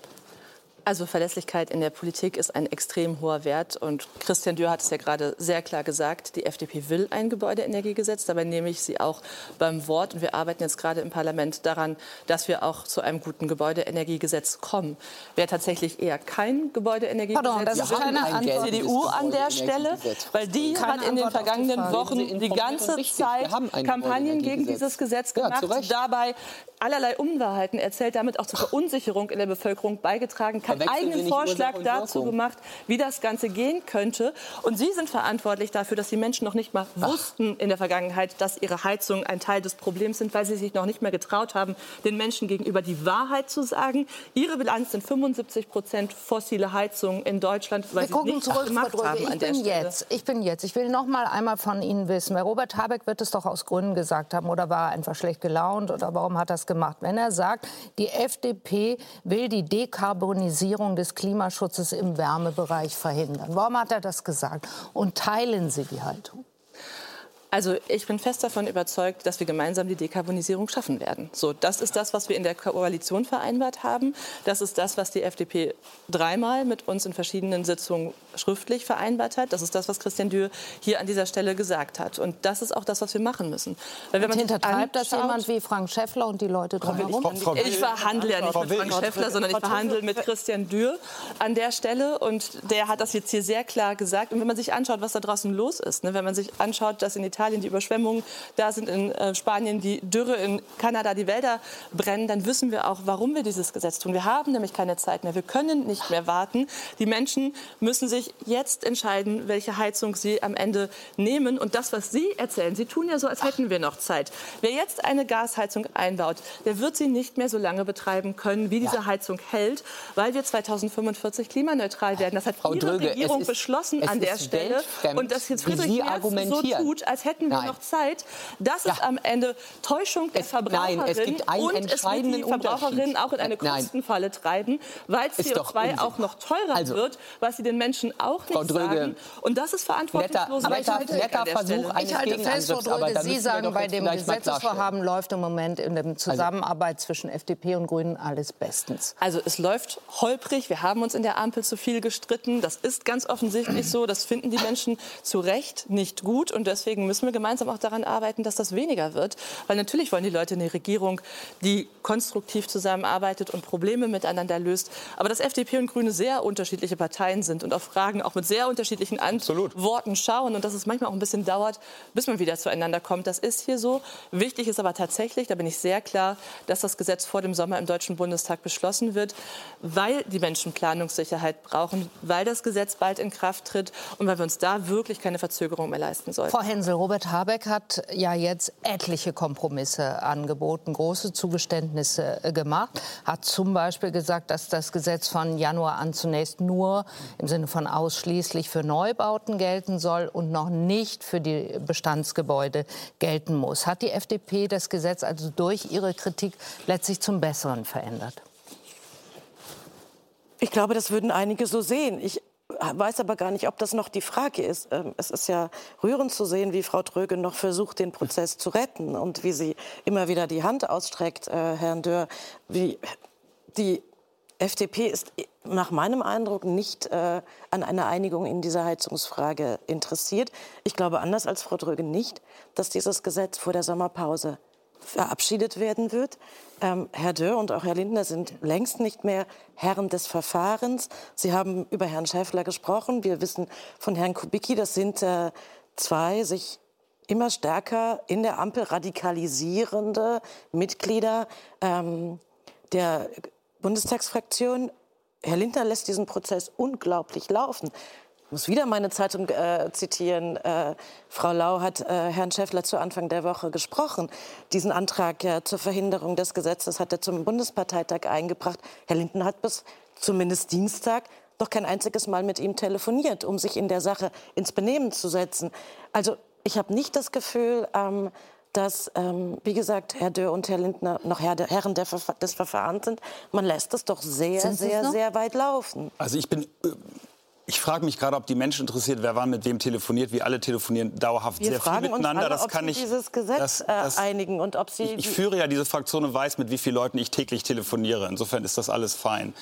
Also Verlässlichkeit in der Politik ist ein extrem hoher Wert. Und Christian Dürr hat es ja gerade sehr klar gesagt, die FDP will ein Gebäudeenergiegesetz. Dabei nehme ich sie auch beim Wort. Und wir arbeiten jetzt gerade im Parlament daran, dass wir auch zu einem guten Gebäudeenergiegesetz kommen. Wer tatsächlich eher kein Gebäudeenergiegesetz Pardon, das ist keine Antwort. CDU an der Stelle, weil die Keine hat in den die vergangenen. Wochen die ganze Zeit Kampagnen gegen dieses Gesetz Ja, gemacht, Recht. dabei allerlei Unwahrheiten erzählt, damit auch zur Verunsicherung in der Bevölkerung beigetragen, Sie eigenen nicht Vorschlag dazu gemacht, wie das Ganze gehen könnte. Und Sie sind verantwortlich dafür, dass die Menschen noch nicht mal wussten in der Vergangenheit, dass ihre Heizungen ein Teil des Problems sind, weil sie sich noch nicht mehr getraut haben, den Menschen gegenüber die Wahrheit zu sagen. Ihre Bilanz sind 75 Prozent fossile Heizungen in Deutschland, weil Wir sie gucken nichts zurück, gemacht haben Ich an der bin Stelle. jetzt, ich bin jetzt. Ich will noch mal einmal von Ihnen wissen. Herr Robert Habeck wird es doch aus Gründen gesagt haben oder war er einfach schlecht gelaunt oder warum hat er es gemacht? Wenn er sagt, die FDP will die Dekarbonisierung des Klimaschutzes im Wärmebereich verhindern. Warum hat er das gesagt? Und teilen Sie die Haltung? Also ich bin fest davon überzeugt, dass wir gemeinsam die Dekarbonisierung schaffen werden. So, das ist das, was wir in der Koalition vereinbart haben. Das ist das, was die FDP dreimal mit uns in verschiedenen Sitzungen schriftlich vereinbart hat. Das ist das, was Christian Dürr hier an dieser Stelle gesagt hat. Und das ist auch das, was wir machen müssen. Weil wenn Und hintertreibt das jemand wie Frank Schäffler und die Leute drumherum? Ich Will- verhandle ja nicht Frau mit Frank ich- Schäffler, sondern ich verhandle mit Christian Dürr an der Stelle. Und der hat das jetzt hier sehr klar gesagt. Und wenn man sich anschaut, was da draußen los ist, ne, wenn man sich anschaut, dass in Italien die Überschwemmungen da sind, in äh, Spanien die Dürre, in Kanada die Wälder brennen, dann wissen wir auch, warum wir dieses Gesetz tun. Wir haben nämlich keine Zeit mehr. Wir können nicht mehr warten. Die Menschen müssen sich jetzt entscheiden, welche Heizung sie am Ende nehmen. Und das, was Sie erzählen, Sie tun ja so, als hätten wir noch Zeit. Wer jetzt eine Gasheizung einbaut, der wird sie nicht mehr so lange betreiben können, wie diese Heizung hält, weil wir 2045 klimaneutral werden. Das hat Frau Ihre Dröge, Regierung ist- beschlossen es an der Stelle. Und dass jetzt Friedrich Merz so tut, als hätten wir Nein. noch Zeit, das ist Ja. am Ende Täuschung der Es- Verbraucherin. nein, es gibt einen und es wird die Verbraucherinnen auch in eine Äh, nein. Kostenfalle treiben, weil Ist doch CO2 Unsinn. auch noch teurer Also, wird, was sie den Menschen auch nicht Frau Dröge, sagen. Und das ist verantwortungslos. netter- netter- netter Versuch Ich halte fest, Frau Dröge, Sie müssen sagen, bei dem Gesetzesvorhaben läuft im Moment in der Zusammenarbeit zwischen FDP und Grünen alles bestens. Also es läuft holprig. Wir haben uns in der Ampel zu viel gestritten. Das ist ganz offensichtlich so. Das finden die Menschen zu Recht nicht gut. Und deswegen müssen wir gemeinsam auch daran arbeiten, dass das weniger wird. Weil natürlich wollen die Leute eine Regierung, die konstruktiv zusammenarbeitet und Probleme miteinander löst. Aber dass FDP und Grüne sehr unterschiedliche Parteien sind und auf Fragen auch mit sehr unterschiedlichen Antworten schauen und dass es manchmal auch ein bisschen dauert, bis man wieder zueinander kommt. Das ist hier so. Wichtig ist aber tatsächlich, da bin ich sehr klar, dass das Gesetz vor dem Sommer im Deutschen Bundestag beschlossen wird, weil die Menschen Planungssicherheit brauchen, weil das Gesetz bald in Kraft tritt und weil wir uns da wirklich keine Verzögerung mehr leisten sollten. Frau Hensel, Robert Habeck hat ja jetzt etliche Kompromisse angeboten, große Zugeständnisse äh, gemacht, hat zum Beispiel gesagt, dass das Gesetz von Januar an zunächst nur im Sinne von ausschließlich für Neubauten gelten soll und noch nicht für die Bestandsgebäude gelten muss. Hat die FDP das Gesetz also durch ihre Kritik letztlich zum Besseren verändert? Ich glaube, das würden einige so sehen. Ich weiß aber gar nicht, ob das noch die Frage ist. Ähm, Es ist ja rührend zu sehen, wie Frau Dröge noch versucht, den Prozess zu retten und wie sie immer wieder die Hand ausstreckt, äh, Herrn Dörr. Wie die FDP ist nach meinem Eindruck nicht äh, an einer Einigung in dieser Heizungsfrage interessiert. Ich glaube anders als Frau Dröge nicht, dass dieses Gesetz vor der Sommerpause verabschiedet werden wird. Ähm, Herr Dörr und auch Herr Lindner sind längst nicht mehr Herren des Verfahrens. Sie haben über Herrn Schäffler gesprochen. Wir wissen von Herrn Kubicki, das sind äh, zwei sich immer stärker in der Ampel radikalisierende Mitglieder ähm, der Bundestagsfraktion. Herr Lindner lässt diesen Prozess unglaublich laufen. Ich muss wieder meine Zeitung äh, zitieren. Äh, Frau Lau hat äh, Herrn Schäffler zu Anfang der Woche gesprochen. Diesen Antrag äh, zur Verhinderung des Gesetzes hat er zum Bundesparteitag eingebracht. Herr Lindner hat bis zumindest Dienstag noch kein einziges Mal mit ihm telefoniert, um sich in der Sache ins Benehmen zu setzen. Also ich habe nicht das Gefühl, ähm, dass, ähm, wie gesagt, Herr Dörr und Herr Lindner noch Herr, Herren der Verfa des Verfahrens sind. Man lässt es doch sehr, sehr, noch? sehr weit laufen. Also ich bin. Ich frage mich gerade, ob die Menschen interessiert, wer wann mit wem telefoniert. Wir alle telefonieren dauerhaft Wir sehr viel miteinander. alle, das ob kann Sie ich. dieses Gesetz das- äh, das- einigen und ob Sie... Ich, ich führe ja diese Fraktion und weiß, mit wie vielen Leuten ich täglich telefoniere. Insofern ist das alles fein.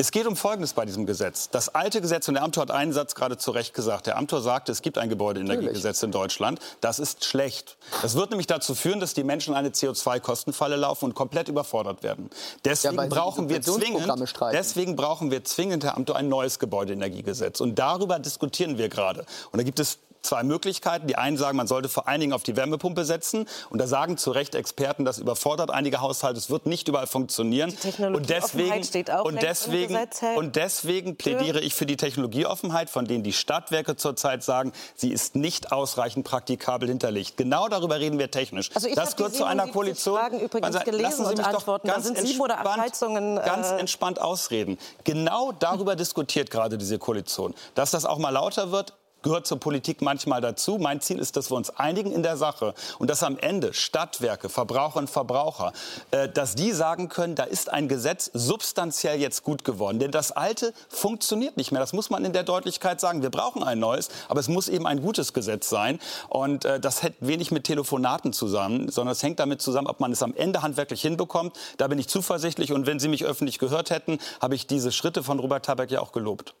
Es geht um Folgendes bei diesem Gesetz. Das alte Gesetz, und der Amtor hat einen Satz gerade zu Recht gesagt, der Amtor sagte, es gibt ein Gebäudeenergiegesetz in Deutschland. Das ist schlecht. Das wird nämlich dazu führen, dass die Menschen eine CO2-Kostenfalle laufen und komplett überfordert werden. Deswegen, ja, brauchen wir zwingend, deswegen brauchen wir zwingend, Herr Amtor, ein neues Gebäudeenergiegesetz. Und darüber diskutieren wir gerade. Und da gibt es zwei Möglichkeiten. Die einen sagen, man sollte vor allen Dingen auf die Wärmepumpe setzen. Und da sagen zu Recht Experten, das überfordert einige Haushalte. Es wird nicht überall funktionieren. und deswegen, steht auch und deswegen, Gesetz, und deswegen plädiere ich für die Technologieoffenheit, von denen die Stadtwerke zurzeit sagen, sie ist nicht ausreichend praktikabel hinterlegt. Genau darüber reden wir technisch. Also das gehört zu einer Koalition. Fragen übrigens also, gelesen lassen Sie mich doch ganz, sind sieben oder acht Heizungen, äh ganz entspannt ausreden. Genau darüber diskutiert gerade diese Koalition. Dass das auch mal lauter wird, gehört zur Politik manchmal dazu. Mein Ziel ist, dass wir uns einigen in der Sache und dass am Ende Stadtwerke, Verbraucher und Verbraucher, äh, dass die sagen können, da ist ein Gesetz substanziell jetzt gut geworden. Denn das alte funktioniert nicht mehr. Das muss man in der Deutlichkeit sagen. Wir brauchen ein neues, aber es muss eben ein gutes Gesetz sein. Und äh, das hat wenig mit Telefonaten zusammen, sondern es hängt damit zusammen, ob man es am Ende handwerklich hinbekommt. Da bin ich zuversichtlich. Und wenn Sie mich öffentlich gehört hätten, habe ich diese Schritte von Robert Tabeck ja auch gelobt.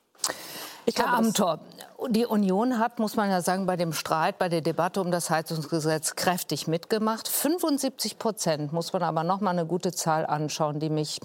Ich Herr Amthor, die Union hat, muss man ja sagen, bei dem Streit, bei der Debatte um das Heizungsgesetz kräftig mitgemacht. 75 Prozent, muss man aber noch mal eine gute Zahl anschauen, die mich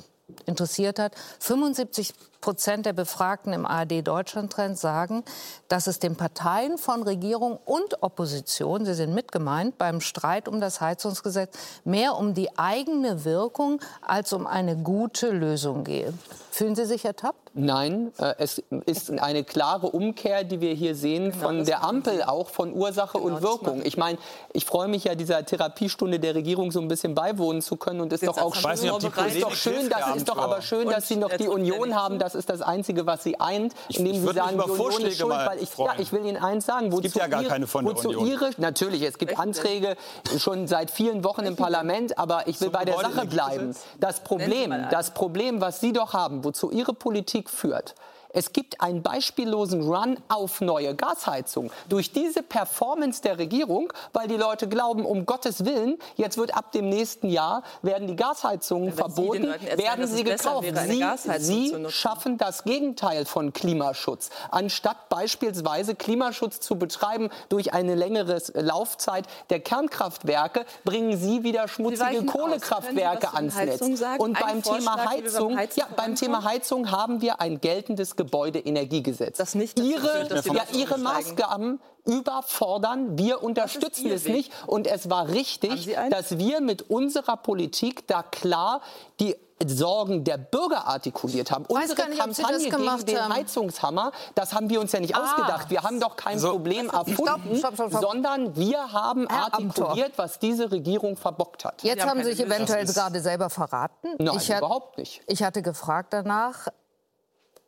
interessiert hat. 75 Prozent der Befragten im ARD Deutschland-Trend sagen, dass es den Parteien von Regierung und Opposition, sie sind mitgemeint, beim Streit um das Heizungsgesetz mehr um die eigene Wirkung als um eine gute Lösung gehe. Fühlen Sie sich ertappt? Nein, äh, es ist eine klare Umkehr, die wir hier sehen genau, von der Ampel, auch von Ursache genau, und Wirkung. Ich meine, ich freue mich ja, dieser Therapiestunde der Regierung so ein bisschen beiwohnen zu können und ist doch auch schön, ist doch schön, das ist doch aber schön, dass Sie noch die Union haben. Das ist das Einzige, was Sie eint, indem Sie sagen, die Union ist schuld. Weil ich, ja, ich will Ihnen eins sagen, wozu es gibt ja gar keine von der Union. Ihre, natürlich, es gibt Anträge schon seit vielen Wochen im Parlament, aber ich will bei der Sache bleiben. Das Problem, das Problem, was Sie doch haben, wozu Ihre Politik führt, es gibt einen beispiellosen Run auf neue Gasheizung. Durch diese Performance der Regierung, weil die Leute glauben, um Gottes Willen, jetzt wird ab dem nächsten Jahr, werden die Gasheizungen Wenn verboten, Sie werden sie gekauft. Sie, sie schaffen das Gegenteil von Klimaschutz. Anstatt beispielsweise Klimaschutz zu betreiben durch eine längere Laufzeit der Kernkraftwerke, bringen Sie wieder schmutzige Kohlekraftwerke ans Netz. Und beim Thema Heizung, ja, beim Thema Heizung haben wir ein geltendes Gebäudeenergiegesetz. Das nicht ihre, ja, ihre Maßgaben überfordern. Wir unterstützen es Weg. nicht. Und es war richtig, dass wir mit unserer Politik da klar die Sorgen der Bürger artikuliert haben. Unsere nicht, Kampagne gegen den Heizungshammer, das haben wir uns ja nicht ah. ausgedacht. Wir haben doch kein so. Problem erfunden, stopp, stopp, stopp, sondern wir haben Herr artikuliert, Amtor. was diese Regierung verbockt hat. Jetzt haben Sie sich eventuell gerade selber verraten. Nein, ich überhaupt nicht. Ich hatte gefragt danach,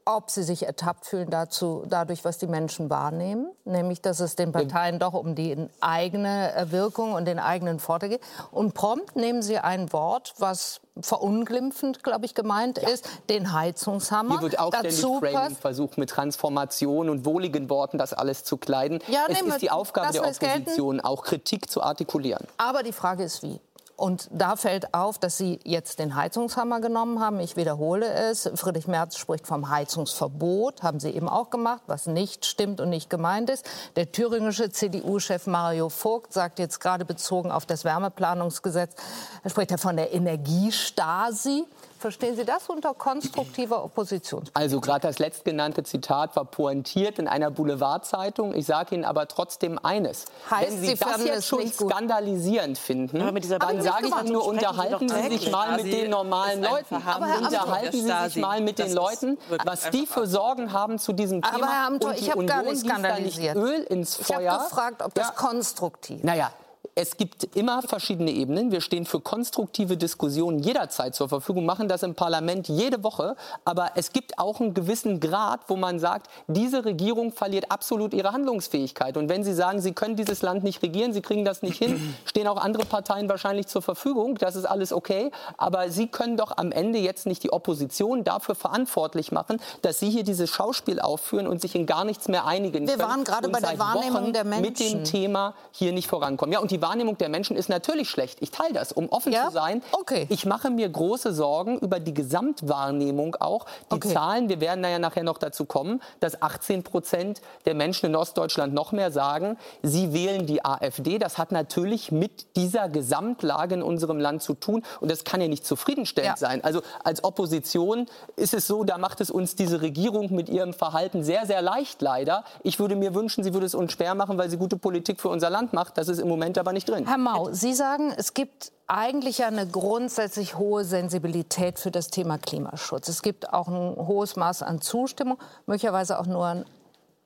ob sie sich ertappt fühlen dazu, dadurch, was die Menschen wahrnehmen, nämlich dass es den Parteien doch um die eigene äh, Wirkung und den eigenen Vorteil geht. Und prompt nehmen sie ein Wort, was verunglimpfend, glaube ich, gemeint ja. ist, den Heizungshammer. Hier wird auch Dazu ständig Framing versucht, mit Transformation und wohligen Worten das alles zu kleiden. Ja, es ist die Aufgabe der Opposition, auch Kritik zu artikulieren. Aber die Frage ist, wie. Und da fällt auf, dass Sie jetzt den Heizungshammer genommen haben. Ich wiederhole es. Friedrich Merz spricht vom Heizungsverbot. Haben Sie eben auch gemacht, was nicht stimmt und nicht gemeint ist. Der thüringische CDU-Chef Mario Vogt sagt jetzt gerade bezogen auf das Wärmeplanungsgesetz, er spricht ja von der Energiestasi. Verstehen Sie das unter konstruktiver Opposition? Also gerade das letztgenannte Zitat war pointiert in einer Boulevardzeitung. Ich sage Ihnen aber trotzdem eines. Heißt, Wenn Sie, Sie das jetzt schon skandalisierend finden, dann sage ich Ihnen nur, unterhalten Sie sich mal mit den normalen Leuten. Unterhalten Sie sich mal mit den Leuten, was die für Sorgen haben zu diesem Thema. Aber Herr Amthor, ich habe gar nicht skandalisiert. Öl ins Feuer. Ich habe gefragt, ob das ja. konstruktiv Naja, es gibt immer verschiedene Ebenen. Wir stehen für konstruktive Diskussionen jederzeit zur Verfügung, machen das im Parlament jede Woche. Aber es gibt auch einen gewissen Grad, wo man sagt, diese Regierung verliert absolut ihre Handlungsfähigkeit. Und wenn Sie sagen, Sie können dieses Land nicht regieren, Sie kriegen das nicht hin, stehen auch andere Parteien wahrscheinlich zur Verfügung. Das ist alles okay. Aber Sie können doch am Ende jetzt nicht die Opposition dafür verantwortlich machen, dass Sie hier dieses Schauspiel aufführen und sich in gar nichts mehr einigen Wir können. Wir waren gerade bei der Wahrnehmung Wochen der Menschen. mit dem Thema hier nicht vorankommen. Ja, und die die Wahrnehmung der Menschen ist natürlich schlecht. Ich teile das, um offen Ja? zu sein. Okay. Ich mache mir große Sorgen über die Gesamtwahrnehmung auch. Die Okay. Zahlen, wir werden da ja nachher noch dazu kommen, dass 18 Prozent der Menschen in Ostdeutschland noch mehr sagen, sie wählen die AfD. Das hat natürlich mit dieser Gesamtlage in unserem Land zu tun. Und das kann ja nicht zufriedenstellend Ja. sein. Also als Opposition ist es so, da macht es uns diese Regierung mit ihrem Verhalten sehr, sehr leicht leider. Ich würde mir wünschen, sie würde es uns schwer machen, weil sie gute Politik für unser Land macht. Das ist im Moment aber nicht drin. Herr Mau, Sie sagen, es gibt eigentlich eine grundsätzlich hohe Sensibilität für das Thema Klimaschutz. Es gibt auch ein hohes Maß an Zustimmung, möglicherweise auch nur ein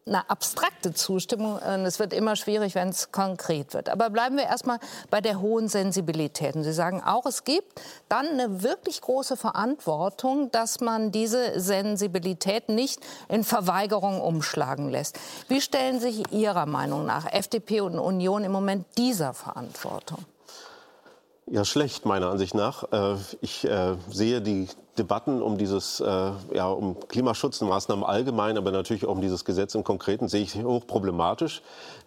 eine abstrakte Zustimmung. Und Es wird immer schwierig, wenn es konkret wird. Aber bleiben wir erstmal bei der hohen Sensibilität. Und Sie sagen auch, es gibt dann eine wirklich große Verantwortung, dass man diese Sensibilität nicht in Verweigerung umschlagen lässt. Wie stellen sich Ihrer Meinung nach FDP und Union im Moment dieser Verantwortung? Ja, schlecht meiner Ansicht nach. Äh, Ich äh, sehe die Debatten um dieses, äh, ja, um Klimaschutzmaßnahmen allgemein, aber natürlich auch um dieses Gesetz im Konkreten sehe ich hochproblematisch,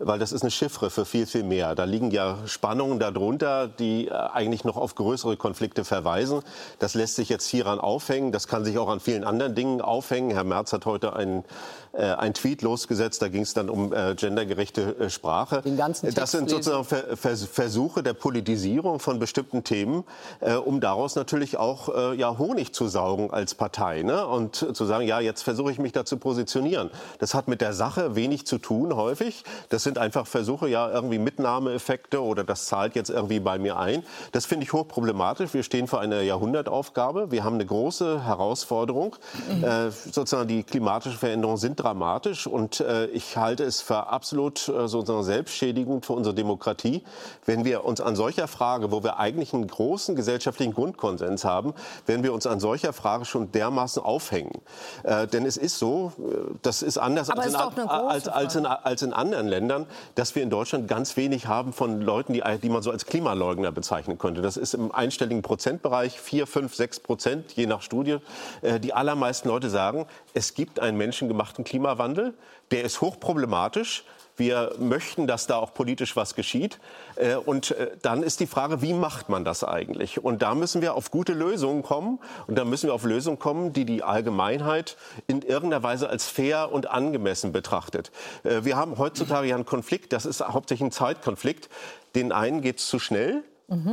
weil das ist eine Chiffre für viel, viel mehr. Da liegen ja Spannungen darunter, die äh, eigentlich noch auf größere Konflikte verweisen. Das lässt sich jetzt hieran aufhängen. Das kann sich auch an vielen anderen Dingen aufhängen. Herr Merz hat heute einen, äh, einen Tweet losgesetzt. Da ging es dann um äh, gendergerechte äh, Sprache. Den ganzen Text das sind sozusagen Ver Vers Versuche der Politisierung von bestimmten Themen, äh, um daraus natürlich auch äh, ja, Honig zu saugen als Partei. Ne? Und zu sagen, ja, jetzt versuche ich mich da zu positionieren. Das hat mit der Sache wenig zu tun häufig. Das sind einfach Versuche, ja, irgendwie Mitnahmeeffekte oder das zahlt jetzt irgendwie bei mir ein. Das finde ich hochproblematisch. Wir stehen vor einer Jahrhundertaufgabe. Wir haben eine große Herausforderung. Äh, sozusagen die klimatischen Veränderungen sind dramatisch und äh, ich halte es für absolut äh, sozusagen selbstschädigend für unsere Demokratie, wenn wir uns an solcher Frage, wo wir eigentlich einen großen gesellschaftlichen Grundkonsens haben, wenn wir uns an solcher Frage schon dermaßen aufhängen. Äh, denn es ist so, äh, das ist anders als, in, als, als, in, als in anderen Ländern, dass wir in Deutschland ganz wenig haben von Leuten, die, die man so als Klimaleugner bezeichnen könnte. Das ist im einstelligen Prozentbereich, 4, 5, 6 Prozent, je nach Studie. Äh, Die allermeisten Leute sagen, es gibt einen menschengemachten Klimawandel, der ist hochproblematisch. Wir möchten, dass da auch politisch was geschieht. Äh, Und äh, dann ist die Frage, wie macht man das eigentlich? Und da müssen wir auf gute Lösungen kommen. Und da müssen wir auf Lösungen kommen, die die Allgemeinheit in irgendeiner Weise als fair und angemessen betrachtet. Äh, Wir haben heutzutage ja einen Konflikt, das ist hauptsächlich ein Zeitkonflikt. Den einen geht es zu schnell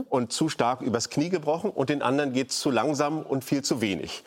und zu stark übers Knie gebrochen und den anderen geht es zu langsam und viel zu wenig.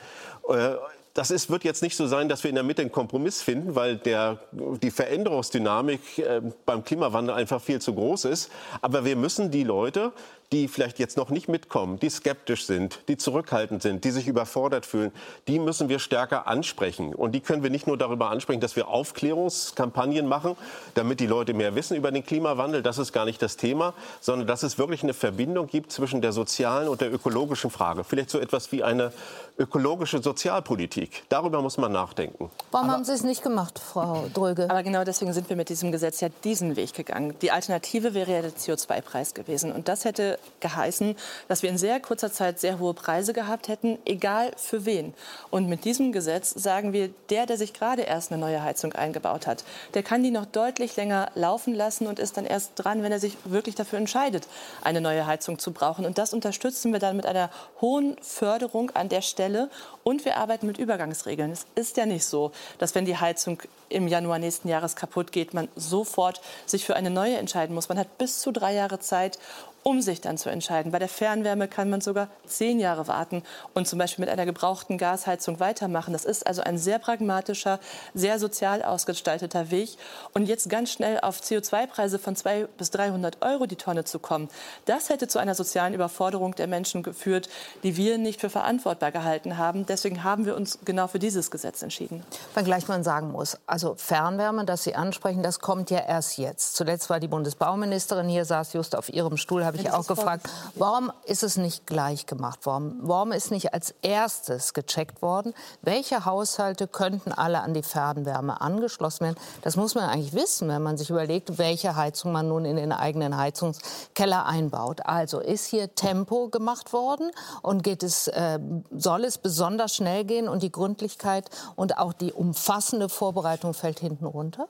Das ist, wird jetzt nicht so sein, dass wir in der Mitte einen Kompromiss finden, weil der, die Veränderungsdynamik äh, beim Klimawandel einfach viel zu groß ist. Aber wir müssen die Leute, die vielleicht jetzt noch nicht mitkommen, die skeptisch sind, die zurückhaltend sind, die sich überfordert fühlen, die müssen wir stärker ansprechen. Und die können wir nicht nur darüber ansprechen, dass wir Aufklärungskampagnen machen, damit die Leute mehr wissen über den Klimawandel. Das ist gar nicht das Thema, sondern dass es wirklich eine Verbindung gibt zwischen der sozialen und der ökologischen Frage. Vielleicht so etwas wie eine ökologische Sozialpolitik. Darüber muss man nachdenken. Warum haben Sie es nicht gemacht, Frau Dröge? Aber genau deswegen sind wir mit diesem Gesetz ja diesen Weg gegangen. Die Alternative wäre ja der CO2-Preis gewesen. Und das hätte geheißen, dass wir in sehr kurzer Zeit sehr hohe Preise gehabt hätten, egal für wen. Und mit diesem Gesetz sagen wir, der, der sich gerade erst eine neue Heizung eingebaut hat, der kann die noch deutlich länger laufen lassen und ist dann erst dran, wenn er sich wirklich dafür entscheidet, eine neue Heizung zu brauchen. Und das unterstützen wir dann mit einer hohen Förderung an der Stelle. Stelle. Und wir arbeiten mit Übergangsregeln. Es ist ja nicht so, dass wenn die Heizung im Januar nächsten Jahres kaputt geht, man sofort sich für eine neue entscheiden muss. Man hat bis zu drei Jahre Zeit, um sich dann zu entscheiden. Bei der Fernwärme kann man sogar zehn Jahre warten und zum Beispiel mit einer gebrauchten Gasheizung weitermachen. Das ist also ein sehr pragmatischer, sehr sozial ausgestalteter Weg. Und jetzt ganz schnell auf CO2-Preise von 200 bis 300 Euro die Tonne zu kommen, das hätte zu einer sozialen Überforderung der Menschen geführt, die wir nicht für verantwortbar gehalten haben. Deswegen haben wir uns genau für dieses Gesetz entschieden. Wenngleich man sagen muss, also Fernwärme, das Sie ansprechen, das kommt ja erst jetzt. Zuletzt war die Bundesbauministerin hier, saß just auf ihrem Stuhl, habe ich auch gefragt, warum ist es nicht gleich gemacht worden? Warum ist nicht als erstes gecheckt worden, welche Haushalte könnten alle an die Fernwärme angeschlossen werden? Das muss man eigentlich wissen, wenn man sich überlegt, welche Heizung man nun in den eigenen Heizungskeller einbaut. Also ist hier Tempo gemacht worden und geht es, äh, soll es besonders schnell gehen und die Gründlichkeit und auch die umfassende Vorbereitung fällt hinten runter?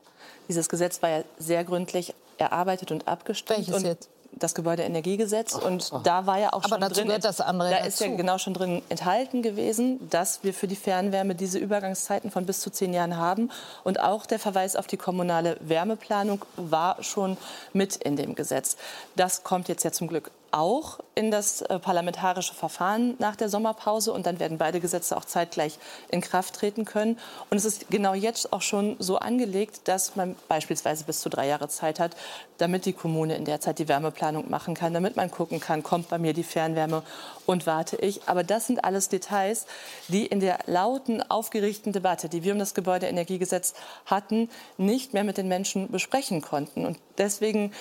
Dieses Gesetz war ja sehr gründlich erarbeitet und abgestimmt. Welches und jetzt? das Gebäudeenergiegesetz. Und da war ja auch Aber schon dazu drin, gehört das andere da dazu. ist ja genau schon drin enthalten gewesen, dass wir für die Fernwärme diese Übergangszeiten von bis zu zehn Jahren haben. Und auch der Verweis auf die kommunale Wärmeplanung war schon mit in dem Gesetz. Das kommt jetzt ja zum Glück auch in das äh, parlamentarische Verfahren nach der Sommerpause und dann werden beide Gesetze auch zeitgleich in Kraft treten können. Und es ist genau jetzt auch schon so angelegt, dass man beispielsweise bis zu drei Jahre Zeit hat, damit die Kommune in der Zeit die Wärmeplanung machen kann, damit man gucken kann, kommt bei mir die Fernwärme und warte ich. Aber das sind alles Details, die in der lauten, aufgeregten Debatte, die wir um das Gebäudeenergiegesetz hatten, nicht mehr mit den Menschen besprechen konnten. Und deswegen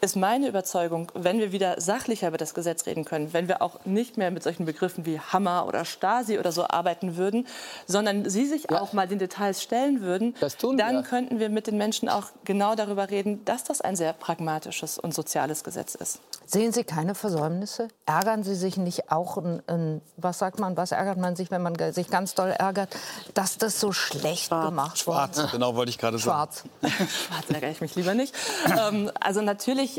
ist meine Überzeugung, wenn wir wieder sachlicher über das Gesetz reden können, wenn wir auch nicht mehr mit solchen Begriffen wie Hammer oder Stasi oder so arbeiten würden, sondern Sie sich Ja. auch mal den Details stellen würden, Das tun dann wir. könnten wir mit den Menschen auch genau darüber reden, dass das ein sehr pragmatisches und soziales Gesetz ist. Sehen Sie keine Versäumnisse? Ärgern Sie sich nicht auch, ein, ein, was sagt man, was ärgert man sich, wenn man sich ganz doll ärgert, dass das so schlecht gemacht wurde? Schwarz, genau wollte ich gerade sagen. Schwarz. Schwarz ärgere ich mich lieber nicht. ähm, also natürlich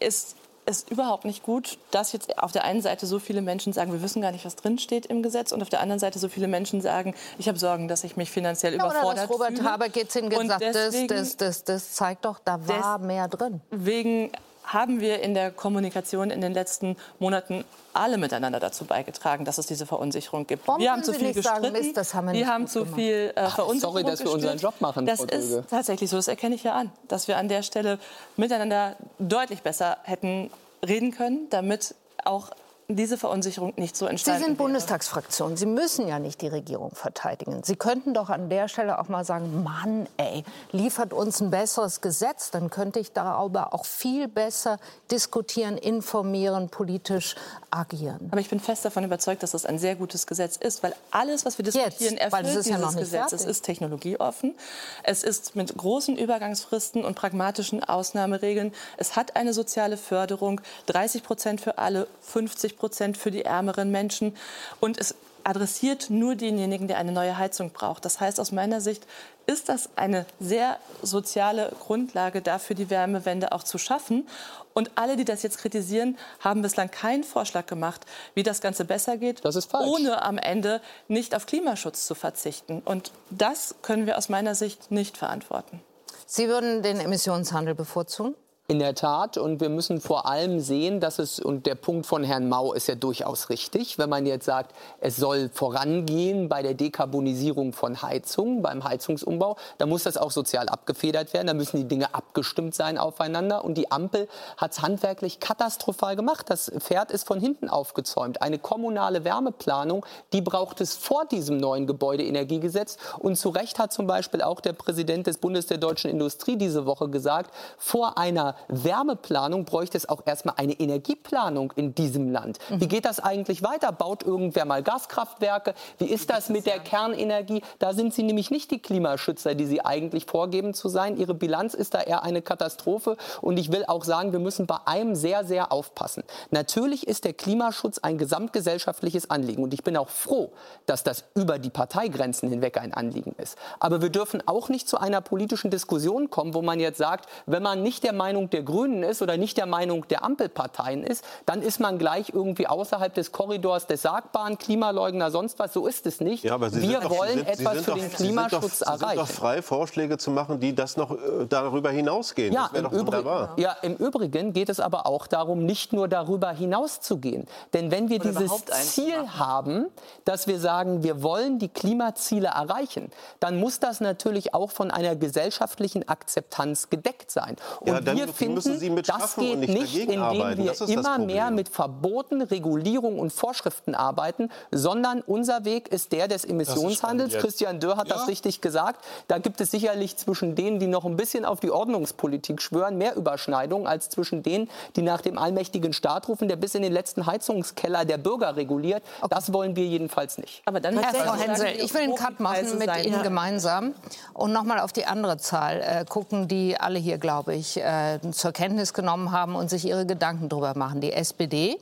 ist es überhaupt nicht gut, dass jetzt auf der einen Seite so viele Menschen sagen, wir wissen gar nicht, was drinsteht im Gesetz, und auf der anderen Seite so viele Menschen sagen, ich habe Sorgen, dass ich mich finanziell Ja, oder überfordert dass Robert. Habeck jetzt hingesagt, das, das, das, das zeigt doch, da war mehr drin. Deswegen haben wir in der Kommunikation in den letzten Monaten alle miteinander dazu beigetragen, dass es diese Verunsicherung gibt. Warum wir haben zu viel nicht sagen, gestritten, Mist, das haben wir die nicht haben zu gemacht? viel äh, Verunsicherung sorry, dass wir unseren. Job machen, Das ist tatsächlich so, das erkenne ich ja an, dass wir an der Stelle miteinander deutlich besser hätten reden können, damit auch diese Verunsicherung nicht so Sie entstanden sind wäre. Bundestagsfraktion. Sie müssen ja nicht die Regierung verteidigen. Sie könnten doch an der Stelle auch mal sagen, Mann, ey, liefert uns ein besseres Gesetz. Dann könnte ich darüber auch viel besser diskutieren, informieren, politisch agieren. Aber ich bin fest davon überzeugt, dass das ein sehr gutes Gesetz ist, weil alles, was wir diskutieren, Jetzt, erfüllt es ja dieses nicht Gesetz. Es fertig. ist technologieoffen, es ist mit großen Übergangsfristen und pragmatischen Ausnahmeregeln. Es hat eine soziale Förderung, 30 Prozent für alle, 50 Prozent für die ärmeren Menschen. Und es adressiert nur denjenigen, der eine neue Heizung braucht. Das heißt, aus meiner Sicht ist das eine sehr soziale Grundlage dafür, die Wärmewende auch zu schaffen. Und alle, die das jetzt kritisieren, haben bislang keinen Vorschlag gemacht, wie das Ganze besser geht, Das ist falsch. ohne am Ende nicht auf Klimaschutz zu verzichten. Und das können wir aus meiner Sicht nicht verantworten. Sie würden den Emissionshandel bevorzugen? In der Tat. Und wir müssen vor allem sehen, dass es, und der Punkt von Herrn Mau ist ja durchaus richtig, wenn man jetzt sagt, es soll vorangehen bei der Dekarbonisierung von Heizungen, beim Heizungsumbau, dann muss das auch sozial abgefedert werden, da müssen die Dinge abgestimmt sein aufeinander. Und die Ampel hat es handwerklich katastrophal gemacht. Das Pferd ist von hinten aufgezäumt. Eine kommunale Wärmeplanung, die braucht es vor diesem neuen Gebäudeenergiegesetz. Und zu Recht hat zum Beispiel auch der Präsident des Bundes der deutschen Industrie diese Woche gesagt, vor einer Wärmeplanung bräuchte es auch erstmal eine Energieplanung in diesem Land. Wie geht das eigentlich weiter? Baut irgendwer mal Gaskraftwerke? Wie ist das mit der Kernenergie? Da sind Sie nämlich nicht die Klimaschützer, die Sie eigentlich vorgeben zu sein. Ihre Bilanz ist da eher eine Katastrophe. Und ich will auch sagen, wir müssen bei einem sehr, sehr aufpassen. Natürlich ist der Klimaschutz ein gesamtgesellschaftliches Anliegen. Und ich bin auch froh, dass das über die Parteigrenzen hinweg ein Anliegen ist. Aber wir dürfen auch nicht zu einer politischen Diskussion kommen, wo man jetzt sagt, wenn man nicht der Meinung der Grünen ist oder nicht der Meinung der Ampelparteien ist, dann ist man gleich irgendwie außerhalb des Korridors des Sagbaren, Klimaleugner, sonst was. So ist es nicht. Ja, aber Sie wir sind doch, wollen Sie sind, Sie etwas sind für doch, den Sie sind Klimaschutz doch, Sie erreichen. sind doch frei, Vorschläge zu machen, die das noch äh, darüber hinausgehen. Ja das wäre im, doch Übrig, wunderbar. ja, im Übrigen geht es aber auch darum, nicht nur darüber hinauszugehen. Denn wenn wir Oder dieses Ziel haben, dass wir sagen, wir wollen die Klimaziele erreichen, dann muss das natürlich auch von einer gesellschaftlichen Akzeptanz gedeckt sein. Und Ja, dann wir finden, Sie mit das geht und nicht nicht, indem arbeiten. wir immer mehr mit Verboten, Regulierung und Vorschriften arbeiten, sondern unser Weg ist der des Emissionshandels. Christian Dörr hat Ja. das richtig gesagt. Da gibt es sicherlich zwischen denen, die noch ein bisschen auf die Ordnungspolitik schwören, mehr Überschneidungen als zwischen denen, die nach dem allmächtigen Staat rufen, der bis in den letzten Heizungskeller der Bürger reguliert. Das wollen wir jedenfalls nicht. Aber dann Herr Frau Hensel, ich will einen Cut machen mit. Ihnen Ja. gemeinsam und nochmal auf die andere Zahl äh, gucken, die alle hier, glaube ich, äh, zur Kenntnis genommen haben und sich ihre Gedanken darüber machen. Die SPD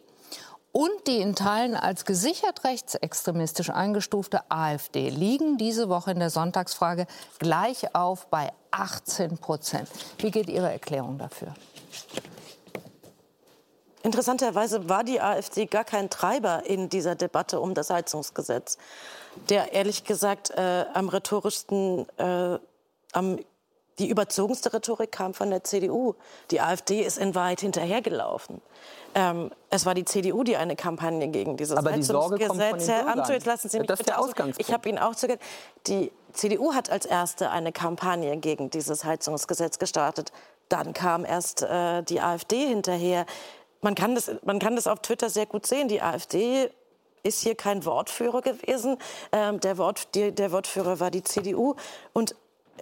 und die in Teilen als gesichert rechtsextremistisch eingestufte AfD liegen diese Woche in der Sonntagsfrage gleich auf bei 18 Prozent. Wie geht Ihre Erklärung dafür? interessanterweise war die AfD gar kein Treiber in dieser Debatte um das Heizungsgesetz, der ehrlich gesagt äh, am rhetorischsten, äh, am die überzogenste Rhetorik kam von der CDU. Die AfD ist in Wahrheit hinterhergelaufen. Ähm, es war die CDU, die eine Kampagne gegen dieses Aber die Sorge kommt von den Herr Amthor, jetzt lassen Sie mich das ist bitte der aus. Ich habe Ihnen auch zugehört. Die CDU hat als erste eine Kampagne gegen dieses Heizungsgesetz gestartet. Dann kam erst äh, die AfD hinterher. Man kann, das, man kann das auf Twitter sehr gut sehen. Die AfD ist hier kein Wortführer gewesen. Ähm, der, Wort, die, der Wortführer war die CDU. Und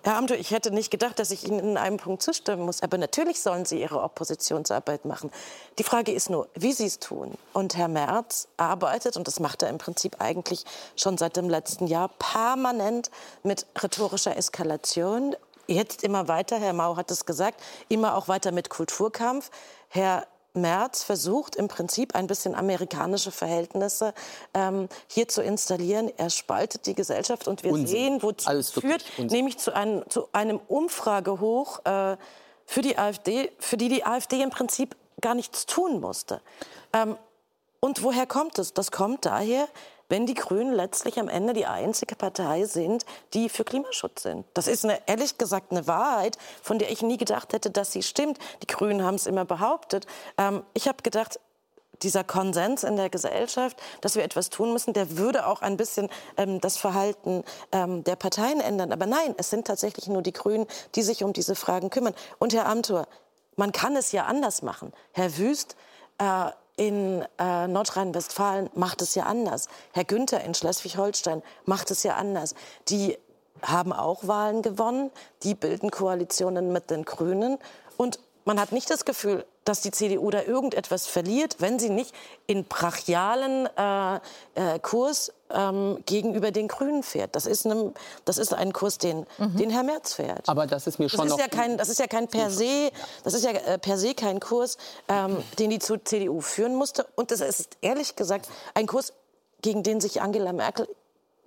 Herr Amthor, ich hätte nicht gedacht, dass ich Ihnen in einem Punkt zustimmen muss. Aber natürlich sollen Sie Ihre Oppositionsarbeit machen. Die Frage ist nur, wie Sie es tun. Und Herr Merz arbeitet, und das macht er im Prinzip eigentlich schon seit dem letzten Jahr, permanent mit rhetorischer Eskalation. Jetzt immer weiter, Herr Mau hat es gesagt, immer auch weiter mit Kulturkampf. Herr Merz versucht im Prinzip ein bisschen amerikanische Verhältnisse ähm, hier zu installieren. Er spaltet die Gesellschaft und wir Unsinn. sehen, wozu es führt, Unsinn. nämlich zu einem, zu einem Umfragehoch äh, für die AfD, für die die AfD im Prinzip gar nichts tun musste. Ähm, und woher kommt es? Das kommt daher, wenn die Grünen letztlich am Ende die einzige Partei sind, die für Klimaschutz sind. Das ist eine, ehrlich gesagt eine Wahrheit, von der ich nie gedacht hätte, dass sie stimmt. Die Grünen haben es immer behauptet. Ähm, ich habe gedacht, dieser Konsens in der Gesellschaft, dass wir etwas tun müssen, der würde auch ein bisschen ähm, das Verhalten ähm, der Parteien ändern. Aber nein, es sind tatsächlich nur die Grünen, die sich um diese Fragen kümmern. Und Herr Amthor, man kann es ja anders machen. Herr Wüst äh, in äh, Nordrhein-Westfalen macht es ja anders. Herr Günther in Schleswig-Holstein macht es ja anders. Die haben auch Wahlen gewonnen, die bilden Koalitionen mit den Grünen und man hat nicht das Gefühl, dass die CDU da irgendetwas verliert, wenn sie nicht in brachialen äh, äh, Kurs ähm, gegenüber den Grünen fährt. Das ist, ne, das ist ein Kurs, den, mhm. den Herr Merz fährt. Aber das ist mir schon das noch ist ja kein, Das ist ja kein per se, das ist ja äh, per se kein Kurs, ähm, den die CDU führen musste. Und das ist ehrlich gesagt ein Kurs, gegen den sich Angela Merkel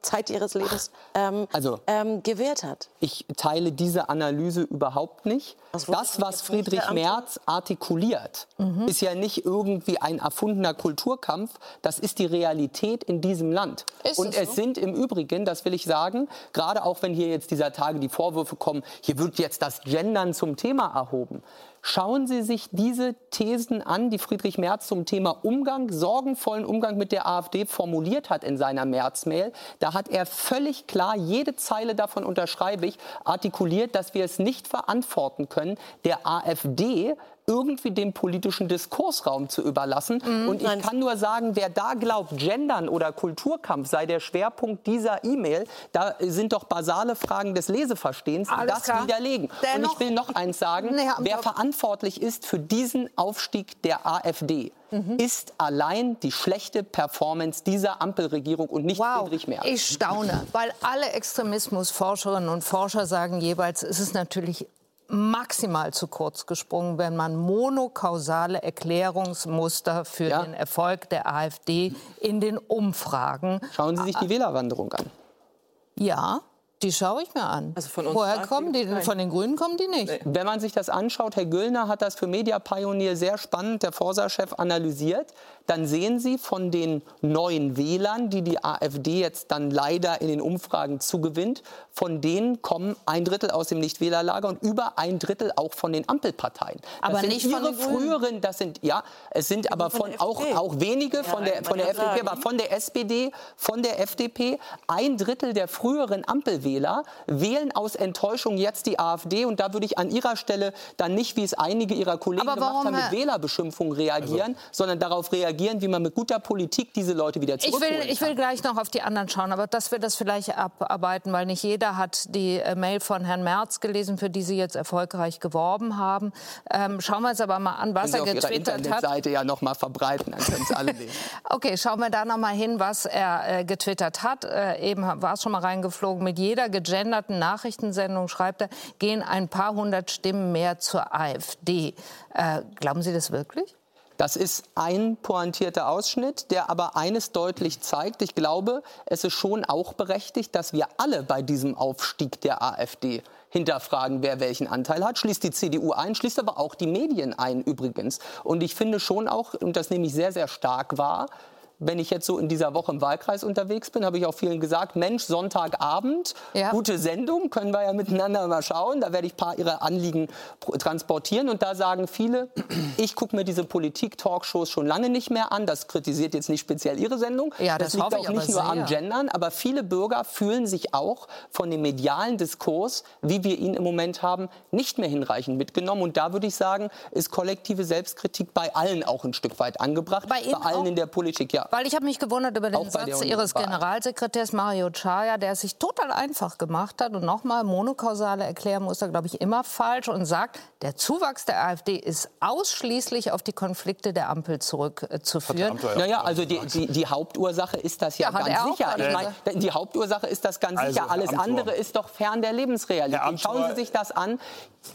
Zeit ihres Lebens ähm, also, ähm, gewährt hat. Ich teile diese Analyse überhaupt nicht. Das, das was Friedrich Merz artikuliert, mhm. ist ja nicht irgendwie ein erfundener Kulturkampf. Das ist die Realität in diesem Land. Ist Und es, so? sind im Übrigen, das will ich sagen, gerade auch wenn hier jetzt dieser Tage die Vorwürfe kommen, hier wird jetzt das Gendern zum Thema erhoben. Schauen Sie sich diese Thesen an, die Friedrich Merz zum Thema Umgang, sorgenvollen Umgang mit der AfD formuliert hat in seiner März-Mail. Da hat er völlig klar, jede Zeile davon unterschreibe ich, artikuliert, dass wir es nicht verantworten können, der AfD irgendwie dem politischen Diskursraum zu überlassen. Mhm, und ich nein. kann nur sagen, wer da glaubt, Gendern oder Kulturkampf sei der Schwerpunkt dieser E-Mail, da sind doch basale Fragen des Leseverstehens, die das klar. widerlegen. Dennoch, und ich will noch eins sagen, nee, wer verantwortlich ist für diesen Aufstieg der AfD, mhm. ist allein die schlechte Performance dieser Ampelregierung und nicht wow, Friedrich Merz. Ich staune, weil alle Extremismusforscherinnen und Forscher sagen jeweils, es ist natürlich maximal zu kurz gesprungen, wenn man monokausale Erklärungsmuster für ja. den Erfolg der AfD in den Umfragen. Schauen Sie sich die Wählerwanderung an. Ja, die schaue ich mir an. Also von uns Woher kommen die? Nein. Von den Grünen kommen die nicht. Wenn man sich das anschaut, Herr Güllner hat das für Media Pioneer sehr spannend, der Forsa-Chef, analysiert dann sehen Sie von den neuen Wählern, die die AfD jetzt dann leider in den Umfragen zugewinnt, von denen kommen ein Drittel aus dem Nichtwählerlager und über ein Drittel auch von den Ampelparteien. Das aber nicht ihre von den früheren, das sind ja, es sind aber von, von auch, auch wenige von der von der FDP, aber von der SPD, von der FDP, ein Drittel der früheren Ampelwähler wählen aus Enttäuschung jetzt die AfD und da würde ich an ihrer Stelle dann nicht, wie es einige ihrer Kollegen gemacht haben, mit Wählerbeschimpfung reagieren, also. sondern darauf reagieren reagieren, wie man mit guter Politik diese Leute wieder zurückholen ich will, ich will gleich noch auf die anderen schauen, aber dass wir das vielleicht abarbeiten, weil nicht jeder hat die äh, Mail von Herrn Merz gelesen, für die Sie jetzt erfolgreich geworben haben. Ähm, schauen wir uns aber mal an, was können er Sie getwittert auf Ihrer Internetseite ja noch mal verbreiten, dann können es alle lesen. okay, schauen wir da noch mal hin, was er äh, getwittert hat. Äh, eben war es schon mal reingeflogen. Mit jeder gegenderten Nachrichtensendung, schreibt er, gehen ein paar hundert Stimmen mehr zur AfD. Äh, glauben Sie das wirklich? Das ist ein pointierter Ausschnitt, der aber eines deutlich zeigt. Ich glaube, es ist schon auch berechtigt, dass wir alle bei diesem Aufstieg der AfD hinterfragen, wer welchen Anteil hat. Schließt die CDU ein, schließt aber auch die Medien ein übrigens. Und ich finde schon auch, und das nehme ich sehr, sehr stark wahr, wenn ich jetzt so in dieser Woche im Wahlkreis unterwegs bin, habe ich auch vielen gesagt, Mensch, Sonntagabend, ja. gute Sendung, können wir ja miteinander mal schauen. Da werde ich ein paar ihrer Anliegen transportieren. Und da sagen viele, ich gucke mir diese Politik-Talkshows schon lange nicht mehr an. Das kritisiert jetzt nicht speziell Ihre Sendung. Ja, das, das liegt auch nicht nur am Gendern. Aber viele Bürger fühlen sich auch von dem medialen Diskurs, wie wir ihn im Moment haben, nicht mehr hinreichend mitgenommen. Und da würde ich sagen, ist kollektive Selbstkritik bei allen auch ein Stück weit angebracht. Bei, bei allen auch? in der Politik, ja. Weil ich habe mich gewundert über den Satz Ihres Generalsekretärs Mario Chaya, der es sich total einfach gemacht hat und nochmal monokausale Erklärung ist da, glaube ich, immer falsch und sagt, der Zuwachs der AfD ist ausschließlich auf die Konflikte der Ampel zurückzuführen. Äh, naja, also die, die, die, Hauptursache ist das ja, ja ganz sicher. Ich mein, die Hauptursache ist das ganz also, sicher. Alles andere ist doch fern der Lebensrealität. Schauen Sie sich das an.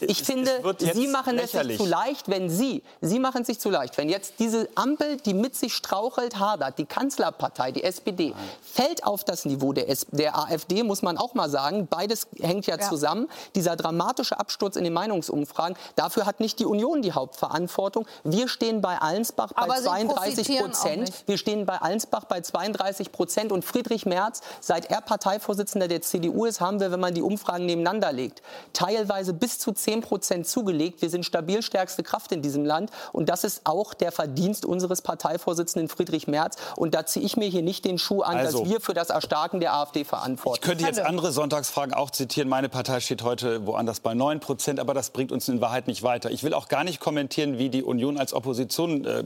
Ich finde, Sie machen es sich zu leicht, wenn Sie, Sie machen es sich zu leicht, wenn jetzt diese Ampel, die mit sich strauchelt, hadert, die Kanzlerpartei, die SPD, Nein. fällt auf das Niveau der, S der AfD, muss man auch mal sagen. Beides hängt ja, ja, zusammen. Dieser dramatische Absturz in den Meinungsumfragen, dafür hat nicht die Union die Hauptverantwortung. Wir stehen bei Allensbach bei Aber 32 Prozent. Wir stehen bei Allensbach bei 32 Prozent. Und Friedrich Merz, seit er Parteivorsitzender der CDU ist, haben wir, wenn man die Umfragen nebeneinander legt, teilweise bis zu 10 Prozent zugelegt. Wir sind stabil stärkste Kraft in diesem Land. Und das ist auch der Verdienst unseres Parteivorsitzenden Friedrich Merz. Und da ziehe ich mir hier nicht den Schuh an, also, dass wir für das Erstarken der AfD verantwortlich sind. Ich könnte jetzt andere Sonntagsfragen auch zitieren. Meine Partei steht heute woanders bei 9 Prozent, aber das bringt uns in Wahrheit nicht weiter. Ich will auch gar nicht kommentieren, wie die Union als Opposition äh,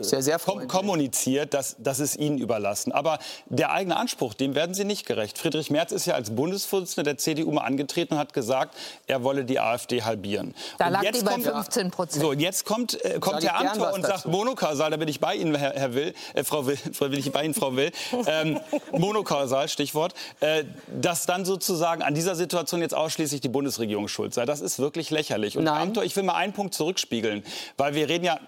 sehr, sehr kom kommuniziert. Das, das ist Ihnen überlassen. Aber der eigene Anspruch, dem werden Sie nicht gerecht. Friedrich Merz ist ja als Bundesvorsitzender der CDU mal angetreten und hat gesagt, er wolle die AfD halbieren. Da und lag die bei 15 Prozent. So, jetzt kommt, äh, kommt Herr Amthor und sagt monokausal, da bin ich bei Ihnen, Herr, Herr Will, äh, Frau Will, Frau Will, ich bei Ihnen, Frau Will, ähm, monokausal, Stichwort, äh, dass dann sozusagen an dieser Situation jetzt ausschließlich die Bundesregierung schuld sei. Das ist wirklich lächerlich. Und Nein. Amthor, ich will mal einen Punkt zurückspiegeln, weil wir reden ja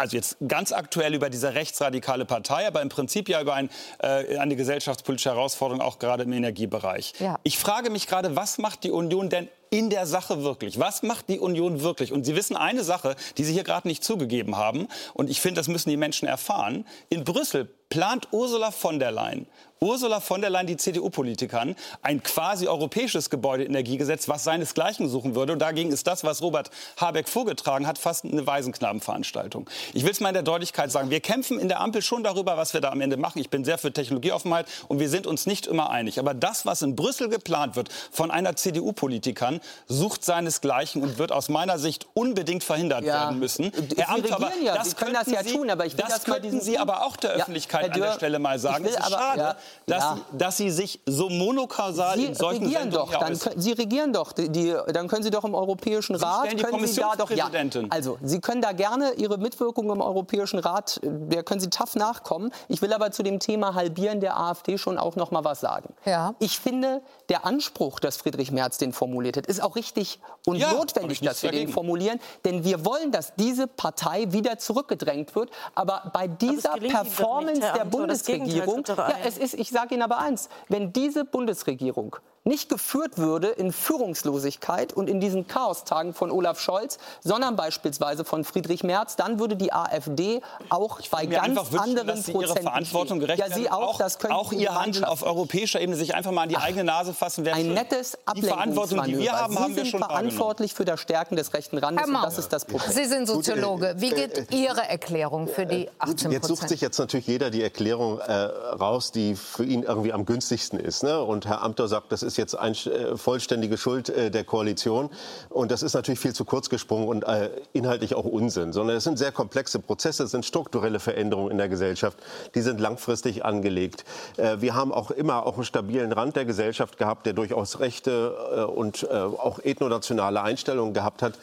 also jetzt ganz aktuell über diese rechtsradikale Partei, aber im Prinzip ja über ein, äh, eine gesellschaftspolitische Herausforderung, auch gerade im Energiebereich. Ja. Ich frage mich gerade, was macht die Union denn in der Sache wirklich? Was macht die Union wirklich? Und Sie wissen eine Sache, die Sie hier gerade nicht zugegeben haben, und ich finde, das müssen die Menschen erfahren. In Brüssel plant Ursula von der Leyen Ursula von der Leyen, die CDU-Politikerin, ein quasi europäisches Gebäudeenergiegesetz, was seinesgleichen suchen würde. Und dagegen ist das, was Robert Habeck vorgetragen hat, fast eine Waisenknabenveranstaltung. Ich will es mal in der Deutlichkeit sagen. Wir kämpfen in der Ampel schon darüber, was wir da am Ende machen. Ich bin sehr für Technologieoffenheit und wir sind uns nicht immer einig. Aber das, was in Brüssel geplant wird von einer CDU-Politikerin, sucht seinesgleichen und wird aus meiner Sicht unbedingt verhindert ja. werden müssen. Herr Amt, aber ja, das Sie können das ja Sie, tun, aber ich will das, das könnten Sie aber auch der Öffentlichkeit ja, Dürr, an der Stelle mal sagen. es ist aber, schade, dass, ja. sie, dass Sie sich so monokausal Sie in solchen regieren doch, dann, Sie regieren doch, die, die, dann können Sie doch im Europäischen Sie Rat, die können Sie da doch, ja, also Sie können da gerne Ihre Mitwirkung im Europäischen Rat, der können Sie tough nachkommen. Ich will aber zu dem Thema Halbieren der AfD schon auch noch mal was sagen. Ja. Ich finde, der Anspruch, dass Friedrich Merz den formuliert hat, ist auch richtig und ja, notwendig, dass wir dagegen. den formulieren, denn wir wollen, dass diese Partei wieder zurückgedrängt wird. Aber bei dieser aber Performance der Bundesregierung, ja, es ist, ich sage Ihnen aber eins, wenn diese Bundesregierung nicht geführt würde in Führungslosigkeit und in diesen Chaostagen von Olaf Scholz, sondern beispielsweise von Friedrich Merz, dann würde die AfD auch bei ganz wünschen, anderen dass Sie Ihre Verantwortung gerecht ja, Sie auch, das können auch Ihr Handeln auf europäischer Ebene sich einfach mal an die Ach, eigene Nase fassen. Ein nettes Die Verantwortung, die wir haben, Sie haben wir schon verantwortlich für das Stärken des rechten Randes und das ist das Problem. Sie sind Soziologe. Wie geht Ihre Erklärung für die 18 Jetzt sucht sich jetzt natürlich jeder die Erklärung äh, raus, die für ihn irgendwie am günstigsten ist. Ne? Und Herr Amthor sagt, das ist jetzt ein, äh, vollständige Schuld äh, der Koalition. Und das ist natürlich viel zu kurz gesprungen und äh, inhaltlich auch Unsinn. Sondern es sind sehr komplexe Prozesse, es sind strukturelle Veränderungen in der Gesellschaft, die sind langfristig angelegt. Äh, wir haben auch immer auch einen stabilen Rand der Gesellschaft gehabt, der durchaus rechte äh, und äh, auch ethnonationale Einstellungen gehabt hat.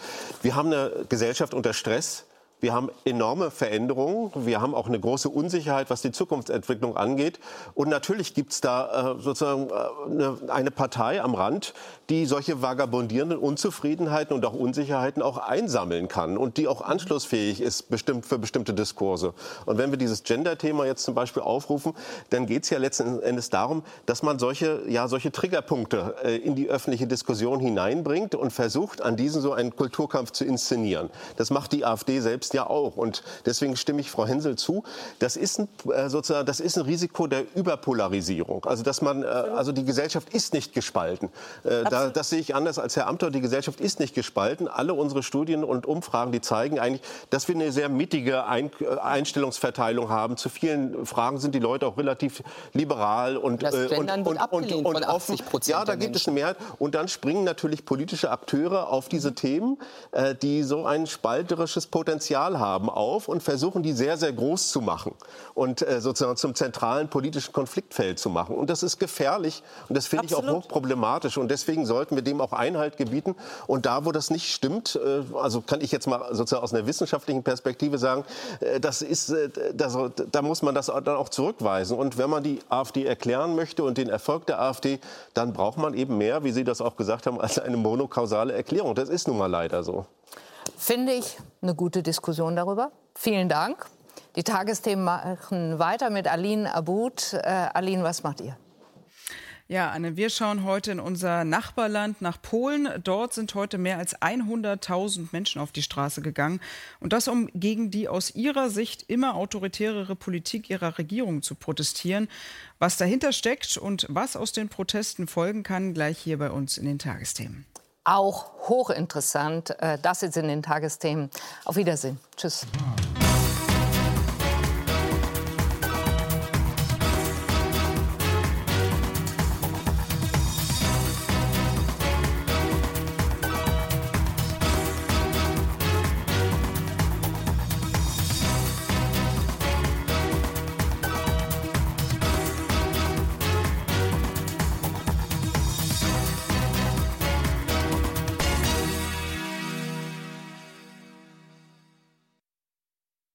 Wir haben eine Gesellschaft unter Stress Wir haben enorme Veränderungen. Wir haben auch eine große Unsicherheit, was die Zukunftsentwicklung angeht. Und natürlich gibt es da äh, sozusagen äh, eine, eine, Partei am Rand, die solche vagabundierenden Unzufriedenheiten und auch Unsicherheiten auch einsammeln kann und die auch anschlussfähig ist bestimmt für bestimmte Diskurse. Und wenn wir dieses Gender-Thema jetzt zum Beispiel aufrufen, dann geht es ja letzten Endes darum, dass man solche, ja, solche Triggerpunkte äh, in die öffentliche Diskussion hineinbringt und versucht, an diesen so einen Kulturkampf zu inszenieren. Das macht die AfD selbst selbst ja auch. Und deswegen stimme ich Frau Hensel zu. Das ist ein, äh, sozusagen, das ist ein Risiko der Überpolarisierung. Also, dass man, äh, also die Gesellschaft ist nicht gespalten. Äh, da, das sehe ich anders als Herr Amthor. Die Gesellschaft ist nicht gespalten. Alle unsere Studien und Umfragen, die zeigen eigentlich, dass wir eine sehr mittige Ein Einstellungsverteilung haben. Zu vielen Fragen sind die Leute auch relativ liberal und, das äh, und, und, und, und offen. Ja, da gibt es eine Mehrheit. Und dann springen natürlich politische Akteure auf diese Themen, äh, die so ein spalterisches Potenzial Potenzial haben auf und versuchen, die sehr, sehr groß zu machen und äh, sozusagen zum zentralen politischen Konfliktfeld zu machen. Und das ist gefährlich und das finde ich auch hochproblematisch. Und deswegen sollten wir dem auch Einhalt gebieten. Und da, wo das nicht stimmt, äh, also kann ich jetzt mal sozusagen aus einer wissenschaftlichen Perspektive sagen, äh, das ist, äh, das, da muss man das dann auch zurückweisen. Und wenn man die AfD erklären möchte und den Erfolg der AfD, dann braucht man eben mehr, wie Sie das auch gesagt haben, als eine monokausale Erklärung. Das ist nun mal leider so. Finde ich eine gute Diskussion darüber. Vielen Dank. Die Tagesthemen machen weiter mit Aline Abud. Äh, Aline, was macht ihr? Ja, Anne, wir schauen heute in unser Nachbarland nach Polen. Dort sind heute mehr als 100.000 Menschen auf die Straße gegangen. Und das, um gegen die aus ihrer Sicht immer autoritärere Politik ihrer Regierung zu protestieren. Was dahinter steckt und was aus den Protesten folgen kann, gleich hier bei uns in den Tagesthemen auch hochinteressant. Äh, das jetzt in den Tagesthemen. Auf Wiedersehen. Tschüss.